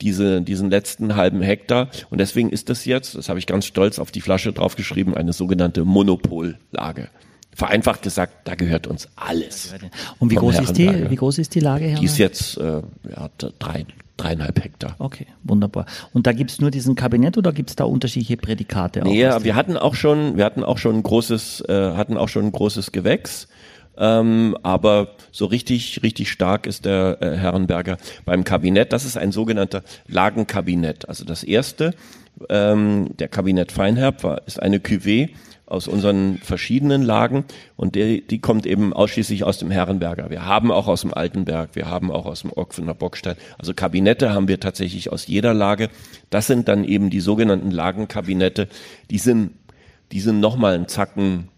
diese, diesen letzten halben Hektar. Und deswegen ist das jetzt, das habe ich ganz stolz auf die Flasche draufgeschrieben, eine sogenannte Monopollage. Vereinfacht gesagt, da gehört uns alles. Und wie groß ist die, wie groß ist die Lage, Herr? Die ist jetzt äh, ja, drei, dreieinhalb Hektar. Okay, wunderbar. Und da gibt's nur diesen Kabinett oder gibt's da unterschiedliche Prädikate? Nee, ja, wir hatten auch schon, wir hatten auch schon ein großes, äh, hatten auch schon ein großes Gewächs. Ähm, aber so richtig, richtig stark ist der äh, Herrenberger beim Kabinett. Das ist ein sogenannter Lagenkabinett. Also das erste, ähm, der Kabinett Feinherb, war, ist eine Cuvée aus unseren verschiedenen Lagen und die, die kommt eben ausschließlich aus dem Herrenberger. Wir haben auch aus dem Altenberg, wir haben auch aus dem Ockfener Bockstein. Also Kabinette haben wir tatsächlich aus jeder Lage. Das sind dann eben die sogenannten Lagenkabinette. Die sind, die sind nochmal einen Zacken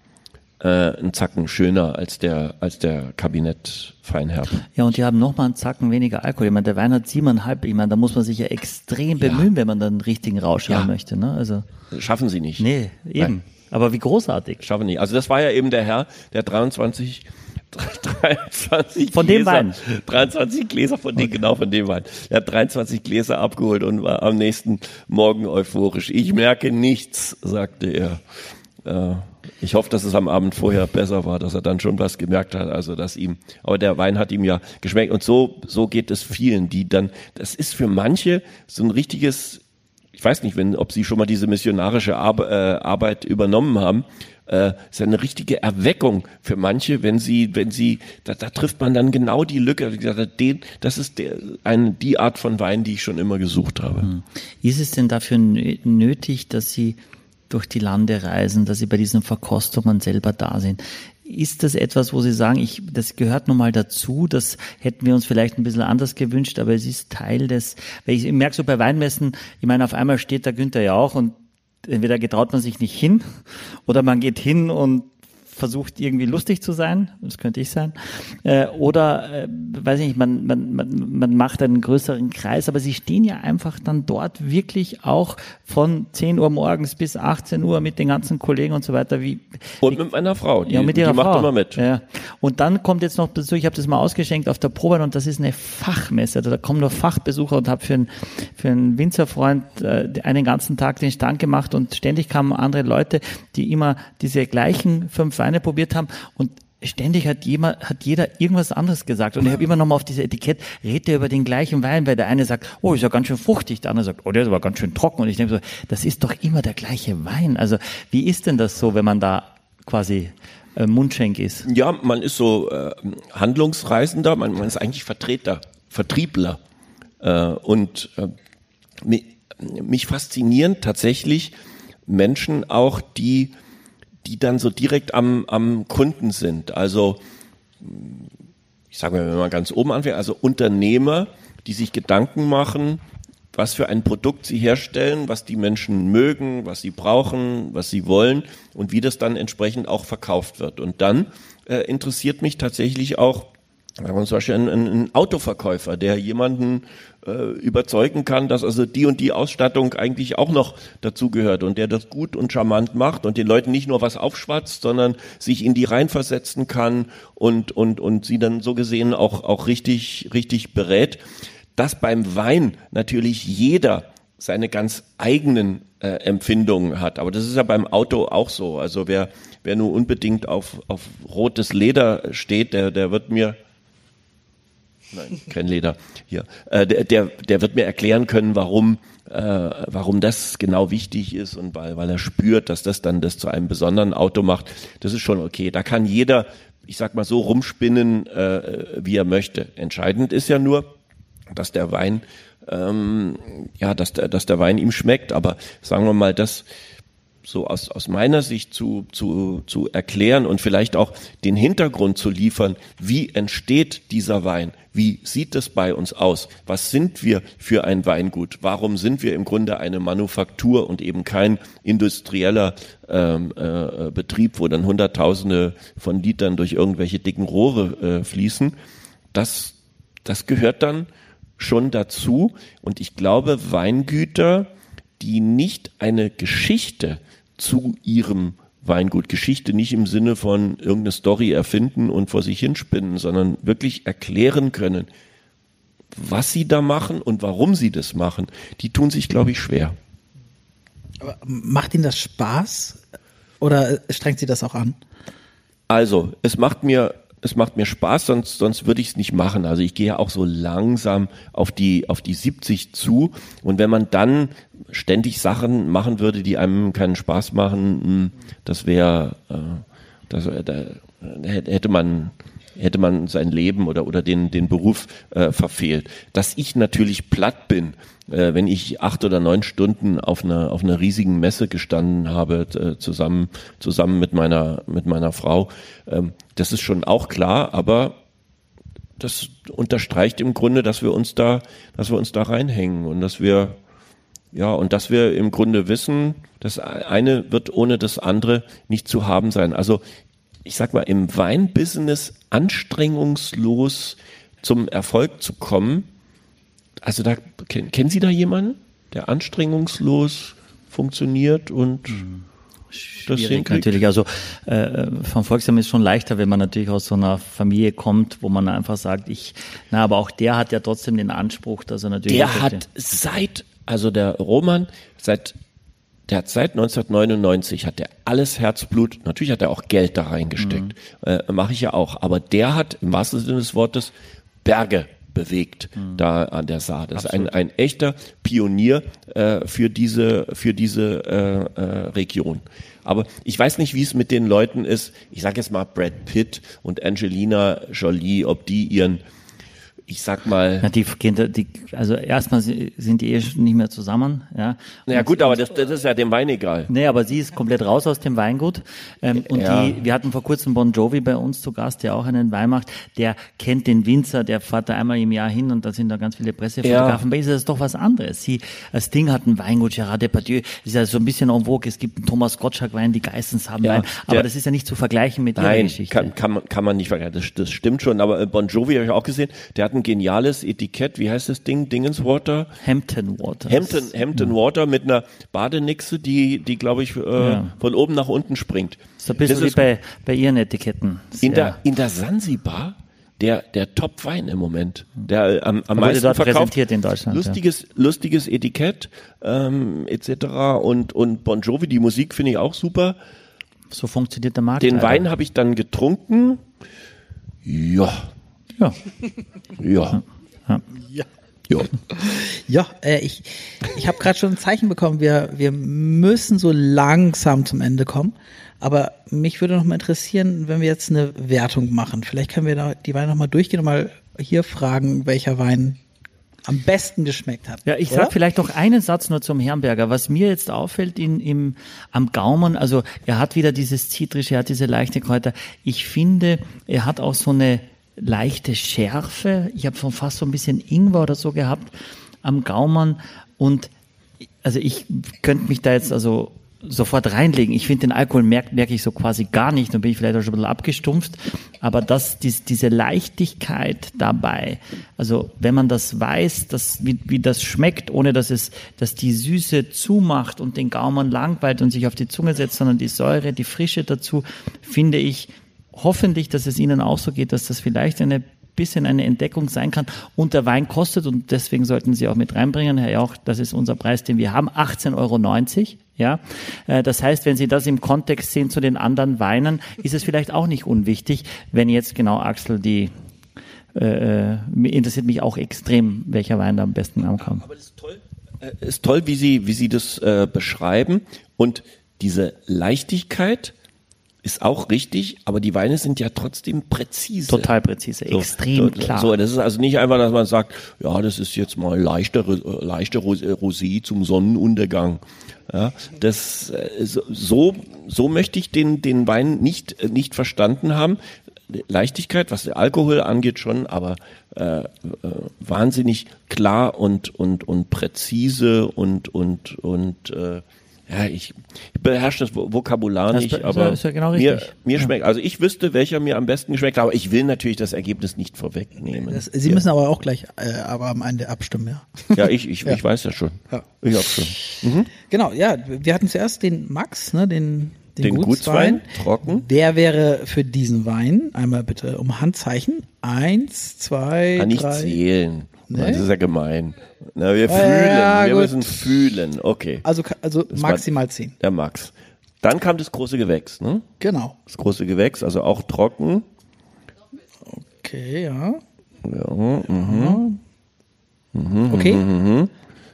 äh, einen Zacken schöner als der als der Kabinett Feinherb. Ja, und die haben noch mal einen Zacken weniger Alkohol. Ich meine, der Wein hat siebeneinhalb. Ich meine, da muss man sich ja extrem bemühen, ja. wenn man dann einen richtigen Rausch ja. haben möchte. Ne? Also schaffen Sie nicht. Nee, eben. Nein. Aber wie großartig. Schaffen nicht. Also das war ja eben der Herr, der 23 23 von Gläser, dem Wein. 23 Gläser von dem, okay. genau von dem Wein. Er hat 23 Gläser abgeholt und war am nächsten Morgen euphorisch. Ich merke nichts, sagte er. Äh, ich hoffe, dass es am Abend vorher besser war, dass er dann schon was gemerkt hat, also dass ihm, aber der Wein hat ihm ja geschmeckt und so, so geht es vielen, die dann, das ist für manche so ein richtiges ich weiß nicht, wenn, ob Sie schon mal diese missionarische Ar äh, Arbeit übernommen haben, äh, ist eine richtige Erweckung für manche, wenn sie, wenn sie, da, da trifft man dann genau die Lücke. Den, das ist der, eine, die Art von Wein, die ich schon immer gesucht habe. Hm. Ist es denn dafür nötig, dass Sie durch die Lande reisen, dass Sie bei diesen Verkostungen selber da sind? Ist das etwas, wo Sie sagen, ich, das gehört nun mal dazu, das hätten wir uns vielleicht ein bisschen anders gewünscht, aber es ist Teil des, weil ich, merke so bei Weinmessen, ich meine, auf einmal steht der Günther ja auch und entweder getraut man sich nicht hin oder man geht hin und versucht irgendwie lustig zu sein, das könnte ich sein, äh, oder äh, weiß ich nicht, man, man, man, man macht einen größeren Kreis, aber sie stehen ja einfach dann dort wirklich auch von 10 Uhr morgens bis 18 Uhr mit den ganzen Kollegen und so weiter. Wie, und mit meiner Frau, die, ja, mit ihrer die macht immer mit. Ja. Und dann kommt jetzt noch dazu, ich habe das mal ausgeschenkt auf der Probe und das ist eine Fachmesse, also da kommen nur Fachbesucher und habe für einen, für einen Winzerfreund äh, einen ganzen Tag den Stand gemacht und ständig kamen andere Leute, die immer diese gleichen fünf Weine probiert haben und ständig hat jemand, hat jeder irgendwas anderes gesagt. Und ich habe immer noch mal auf diese Etikett, redet ihr über den gleichen Wein, weil der eine sagt, oh, ist ja ganz schön fruchtig, der andere sagt, oh, der ist aber ganz schön trocken. Und ich denke so, das ist doch immer der gleiche Wein. Also wie ist denn das so, wenn man da quasi äh, Mundschenk ist? Ja, man ist so äh, Handlungsreisender, man, man ist eigentlich Vertreter, Vertriebler. Äh, und äh, mich, mich faszinieren tatsächlich Menschen auch, die die dann so direkt am, am Kunden sind. Also ich sage mal, wenn man ganz oben anfängt, also Unternehmer, die sich Gedanken machen, was für ein Produkt sie herstellen, was die Menschen mögen, was sie brauchen, was sie wollen und wie das dann entsprechend auch verkauft wird. Und dann äh, interessiert mich tatsächlich auch Sagen wir zum Beispiel ein, ein Autoverkäufer, der jemanden äh, überzeugen kann, dass also die und die Ausstattung eigentlich auch noch dazugehört und der das gut und charmant macht und den Leuten nicht nur was aufschwatzt, sondern sich in die reinversetzen kann und, und, und sie dann so gesehen auch, auch richtig, richtig berät. Dass beim Wein natürlich jeder seine ganz eigenen äh, Empfindungen hat. Aber das ist ja beim Auto auch so. Also wer, wer nur unbedingt auf, auf rotes Leder steht, der, der wird mir Nein, kein Leder. Hier. Äh, der, der, der wird mir erklären können, warum, äh, warum das genau wichtig ist und weil, weil er spürt, dass das dann das zu einem besonderen Auto macht. Das ist schon okay. Da kann jeder, ich sag mal so, rumspinnen, äh, wie er möchte. Entscheidend ist ja nur, dass der Wein, ähm, ja, dass der, dass der Wein ihm schmeckt. Aber sagen wir mal, das so aus, aus meiner Sicht zu, zu, zu erklären und vielleicht auch den Hintergrund zu liefern, wie entsteht dieser Wein, wie sieht es bei uns aus, was sind wir für ein Weingut, warum sind wir im Grunde eine Manufaktur und eben kein industrieller ähm, äh, Betrieb, wo dann Hunderttausende von Litern durch irgendwelche dicken Rohre äh, fließen, das, das gehört dann schon dazu. Und ich glaube, Weingüter, die nicht eine Geschichte zu ihrem Weingut. Geschichte nicht im Sinne von irgendeine Story erfinden und vor sich hinspinnen, sondern wirklich erklären können, was sie da machen und warum sie das machen. Die tun sich, glaube ich, schwer. Aber macht Ihnen das Spaß oder strengt Sie das auch an? Also, es macht mir es macht mir Spaß, sonst, sonst würde ich es nicht machen. Also ich gehe ja auch so langsam auf die, auf die 70 zu. Und wenn man dann ständig Sachen machen würde, die einem keinen Spaß machen, hm, das wäre, äh, das, da hätte man, hätte man sein Leben oder, oder den, den Beruf äh, verfehlt. Dass ich natürlich platt bin, äh, wenn ich acht oder neun Stunden auf einer, auf einer riesigen Messe gestanden habe, äh, zusammen, zusammen mit meiner, mit meiner Frau, ähm, das ist schon auch klar, aber das unterstreicht im Grunde, dass wir uns da, dass wir uns da reinhängen und dass wir, ja, und dass wir im Grunde wissen, das eine wird ohne das andere nicht zu haben sein. Also, ich sag mal, im Weinbusiness anstrengungslos zum Erfolg zu kommen, also da kennen Sie da jemanden, der anstrengungslos funktioniert und mhm. das Schwierig natürlich. Also äh, vom Volksheim ist schon leichter, wenn man natürlich aus so einer Familie kommt, wo man einfach sagt, ich, na, aber auch der hat ja trotzdem den Anspruch, dass er natürlich. Der hat seit, also der Roman, seit der hat seit 1999 hat der alles Herzblut, natürlich hat er auch Geld da reingesteckt, mhm. äh, mache ich ja auch, aber der hat im wahrsten Sinne des Wortes Berge bewegt mhm. da an der Saar. Das Absolut. ist ein, ein echter Pionier äh, für diese, für diese äh, äh, Region. Aber ich weiß nicht, wie es mit den Leuten ist. Ich sage jetzt mal Brad Pitt und Angelina Jolie, ob die ihren ich sag mal. Ja, die, gehen- die, also erstmal sind die eh schon nicht mehr zusammen. Ja, naja gut, aber das, das ist ja dem Wein egal. Nee, aber sie ist komplett raus aus dem Weingut. Ähm, und Ja. die, wir hatten vor kurzem Bon Jovi bei uns zu Gast, der auch einen Wein macht. Der kennt den Winzer, der fährt da einmal im Jahr hin und da sind da ganz viele Pressefotografen. Bei ihr ist das doch was anderes. Sie, das Ding hat ein Weingut, Gerard Depardieu, ist ja so ein bisschen en vogue. Es gibt einen Thomas Gottschalk Wein, die Geissens haben Ja, Wein. Aber der- das ist ja nicht zu vergleichen mit ihrer Nein, Geschichte. kann, kann, man, kann man nicht vergleichen. Das, das stimmt schon. Aber äh, Bon Jovi habe ich auch gesehen. Der hat ein geniales Etikett. Wie heißt das Ding? Dingenswater? Hampton Waters. Hampton, Hampton Water mit einer Badenixe, die, die glaube ich, äh, Ja. von oben nach unten springt. So ein bisschen Das wie bei, bei ihren Etiketten. in, der, in der Sansibar der, der Top-Wein im Moment. Der äh, am, am meisten dort verkauft. präsentiert in Deutschland, ja. Lustiges, lustiges Etikett ähm, etc. Und, und Bon Jovi, die Musik finde ich auch super. so funktioniert der Markt. Den leider. Wein habe ich dann getrunken. Ja, Ja. ja. Ja. Ja. Ja, äh, ich, ich habe gerade schon ein Zeichen bekommen, wir, wir müssen so langsam zum Ende kommen. Aber mich würde noch mal interessieren, wenn wir jetzt eine Wertung machen. Vielleicht können wir da die Weine noch mal durchgehen und mal hier fragen, welcher Wein am besten geschmeckt hat. Ja, ich oder? sag vielleicht noch einen Satz nur zum Herrenberger. Was mir jetzt auffällt in, im, am Gaumen, also er hat wieder dieses Zitrische, er hat diese leichte Kräuter. Ich finde, er hat auch so eine leichte Schärfe. Ich habe schon fast so ein bisschen Ingwer oder so gehabt am Gaumen und also ich könnte mich da jetzt also sofort reinlegen. Ich finde, den Alkohol merke merk ich so quasi gar nicht, dann bin ich vielleicht auch schon ein bisschen abgestumpft. Aber das, dies, diese Leichtigkeit dabei, also wenn man das weiß, dass, wie, wie das schmeckt, ohne dass es, dass die Süße zumacht und den Gaumen langweilt und sich auf die Zunge setzt, sondern die Säure, die Frische dazu, finde ich hoffentlich, dass es Ihnen auch so geht, dass das vielleicht eine bisschen eine Entdeckung sein kann. Und der Wein kostet, und deswegen sollten Sie auch mit reinbringen, Herr Jauch, das ist unser Preis, den wir haben, 18,90 Euro. Ja, Äh, das heißt, wenn Sie das im Kontext sehen zu den anderen Weinen, ist es vielleicht auch nicht unwichtig, wenn jetzt genau Axel die, äh, mir interessiert mich auch extrem, welcher Wein da am besten ankommt. Aber das ist toll. Äh, ist toll, wie Sie, wie Sie das äh, beschreiben. Und diese Leichtigkeit ist auch richtig, aber die Weine sind ja trotzdem präzise. Total präzise, So, extrem so, klar. So, das ist also nicht einfach, dass man sagt, ja, das ist jetzt mal leichter, äh, leichter Ros- äh, Rosé zum Sonnenuntergang. Ja, das äh, so, so möchte ich den den Wein nicht äh, nicht verstanden haben. Leichtigkeit, was der Alkohol angeht, schon, aber äh, äh, wahnsinnig klar und und und präzise und und und äh, ja, ich, ich beherrsche das Vo- Vokabular Das nicht, ist ja- aber ist ja genau mir, mir Ja. schmeckt, also ich wüsste, welcher mir am besten geschmeckt, aber ich will natürlich das Ergebnis nicht vorwegnehmen. Das, Sie müssen aber auch gleich äh, aber am Ende abstimmen, ja. ja, ich, ich, ich weiß ja schon. Ich hab schon. Genau, ja, wir hatten zuerst den Max, ne, den, den, Den Gutswein. Gutswein, trocken. Der wäre für diesen Wein, einmal bitte um Handzeichen, eins, zwei, Kann nicht drei. zählen. Nee? Das ist ja gemein. Na, wir fühlen, ja, wir gut. müssen fühlen. Okay. Also, also maximal zehn. Der Max. Dann kam das große Gewächs, ne? Genau. Das große Gewächs, also auch trocken. Okay, ja. Ja, mhm. Okay.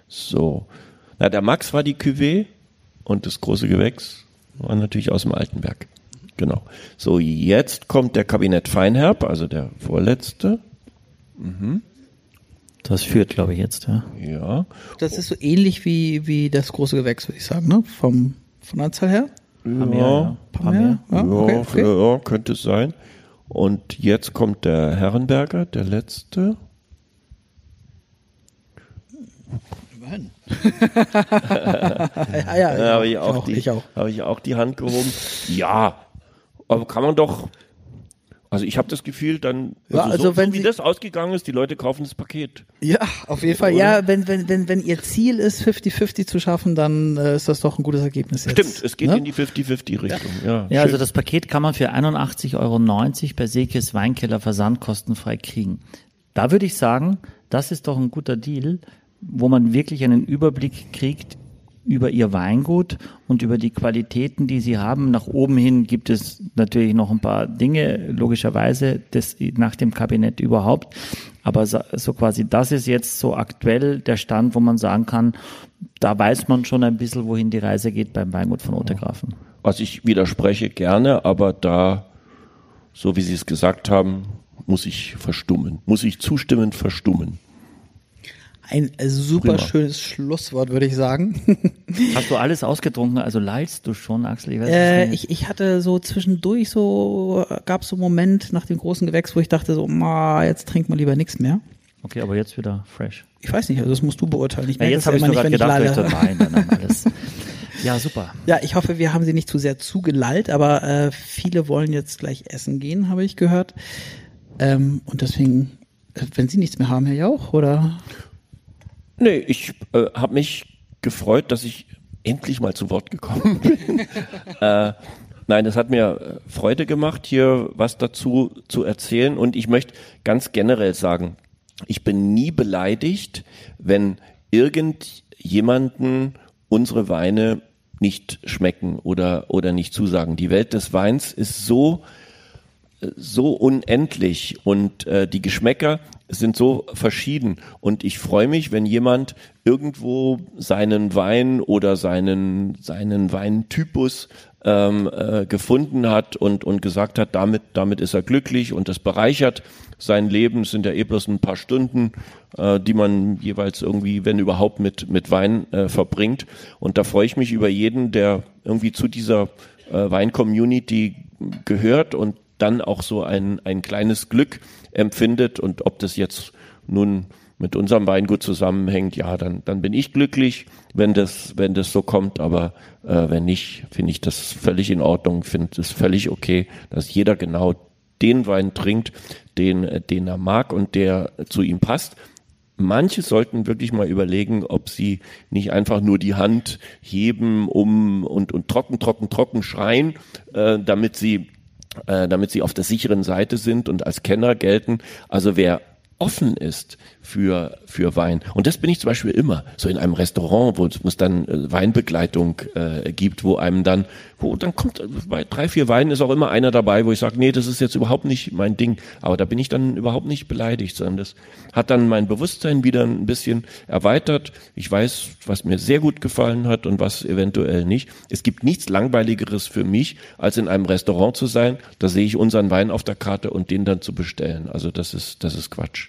So. Na, der Max war die Cuvée und das große Gewächs war natürlich aus dem Altenberg. Genau. So, jetzt kommt der Kabinett Feinherb, also der vorletzte. Das führt, glaube ich, jetzt, ja. Ja. Das ist so ähnlich wie, wie das große Gewächs, würde ich sagen, ne? Vom, von der Anzahl her. Ja. Paar mehr. Ja, Ja, okay, okay. ja, könnte es sein. Und jetzt kommt der Herrenberger, der letzte. Immerhin. ja, ja, Da habe ich, ich auch auch, die, ich auch. Habe ich auch die Hand gehoben. Ja, aber kann man doch. Also ich habe das Gefühl, dann Ja, also so, wenn so wie Sie- das ausgegangen ist, die Leute kaufen das Paket. Ja, auf jeden Fall. Ja, wenn, wenn, wenn, wenn Ihr Ziel ist, 50-50 zu schaffen, dann äh, ist das doch ein gutes Ergebnis jetzt. Stimmt, es geht ne? in die 50-50-Richtung. Ja, Ja, also schön. das Paket kann man für 81,90 Euro bei Sekes Weinkeller versandkostenfrei kriegen. Da würde ich sagen, das ist doch ein guter Deal, wo man wirklich einen Überblick kriegt über ihr Weingut und über die Qualitäten, die sie haben. Nach oben hin gibt es natürlich noch ein paar Dinge, logischerweise, das nach dem Kabinett überhaupt. Aber so so quasi, das ist jetzt so aktuell der Stand, wo man sagen kann, da weiß man schon ein bisschen, wohin die Reise geht beim Weingut von Otegrafen. Also ich widerspreche gerne, aber da, so wie Sie es gesagt haben, muss ich verstummen, muss ich zustimmend verstummen. Ein super Prima. schönes Schlusswort, würde ich sagen. Hast du alles ausgetrunken? Also leidst du schon, Axel? Ich Äh, ich, ich hatte so zwischendurch so, gab es so einen Moment nach dem großen Gewächs, wo ich dachte so, ma, jetzt trinkt man lieber nichts mehr. okay, aber jetzt wieder fresh. Ich weiß nicht, also das musst du beurteilen. Ich Ja, jetzt habe ich nicht, wenn gedacht, ich lalle. nein, dann haben alles. Ja, super. Ja, ich hoffe, wir haben sie nicht zu sehr zugelallt, aber äh, viele wollen jetzt gleich essen gehen, habe ich gehört. Ähm, und deswegen, äh, wenn Sie nichts mehr haben, Herr Jauch, oder? Nee, ich äh, habe mich gefreut, dass ich endlich mal zu Wort gekommen bin. äh, nein, es hat mir äh, Freude gemacht, hier was dazu zu erzählen. Und ich möchte ganz generell sagen, ich bin nie beleidigt, wenn irgendjemanden unsere Weine nicht schmecken oder, oder nicht zusagen. Die Welt des Weins ist so so unendlich und äh, die Geschmäcker sind so verschieden und ich freue mich, wenn jemand irgendwo seinen Wein oder seinen seinen Weintypus ähm, äh, gefunden hat und und gesagt hat, damit damit ist er glücklich und das bereichert sein Leben. Es sind ja eh bloß ein paar Stunden, äh, die man jeweils irgendwie, wenn überhaupt, mit mit Wein äh, verbringt und da freue ich mich über jeden, der irgendwie zu dieser äh, Wein-Community gehört und dann auch so ein, ein kleines Glück empfindet und ob das jetzt nun mit unserem Weingut zusammenhängt, ja, dann, dann bin ich glücklich, wenn das, wenn das so kommt, aber äh, wenn nicht, finde ich das völlig in Ordnung, finde es völlig okay, dass jeder genau den Wein trinkt, den, den er mag und der zu ihm passt. Manche sollten wirklich mal überlegen, ob sie nicht einfach nur die Hand heben um und, und trocken, trocken, trocken schreien, äh, damit sie äh, damit sie auf der sicheren Seite sind und als Kenner gelten. Also wer offen ist für, für Wein. Und das bin ich zum Beispiel immer, so in einem Restaurant, wo es dann äh, Weinbegleitung äh, gibt, wo einem dann, wo dann kommt, äh, bei drei, vier Weinen ist auch immer einer dabei, wo ich sage, nee, das ist jetzt überhaupt nicht mein Ding. Aber da bin ich dann überhaupt nicht beleidigt, sondern das hat dann mein Bewusstsein wieder ein bisschen erweitert. Ich weiß, was mir sehr gut gefallen hat und was eventuell nicht. Es gibt nichts Langweiligeres für mich, als in einem Restaurant zu sein. Da sehe ich unseren Wein auf der Karte und den dann zu bestellen. Also das ist, das ist Quatsch.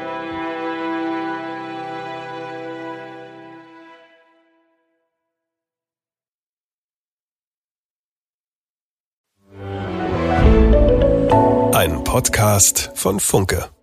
Podcast von Funke.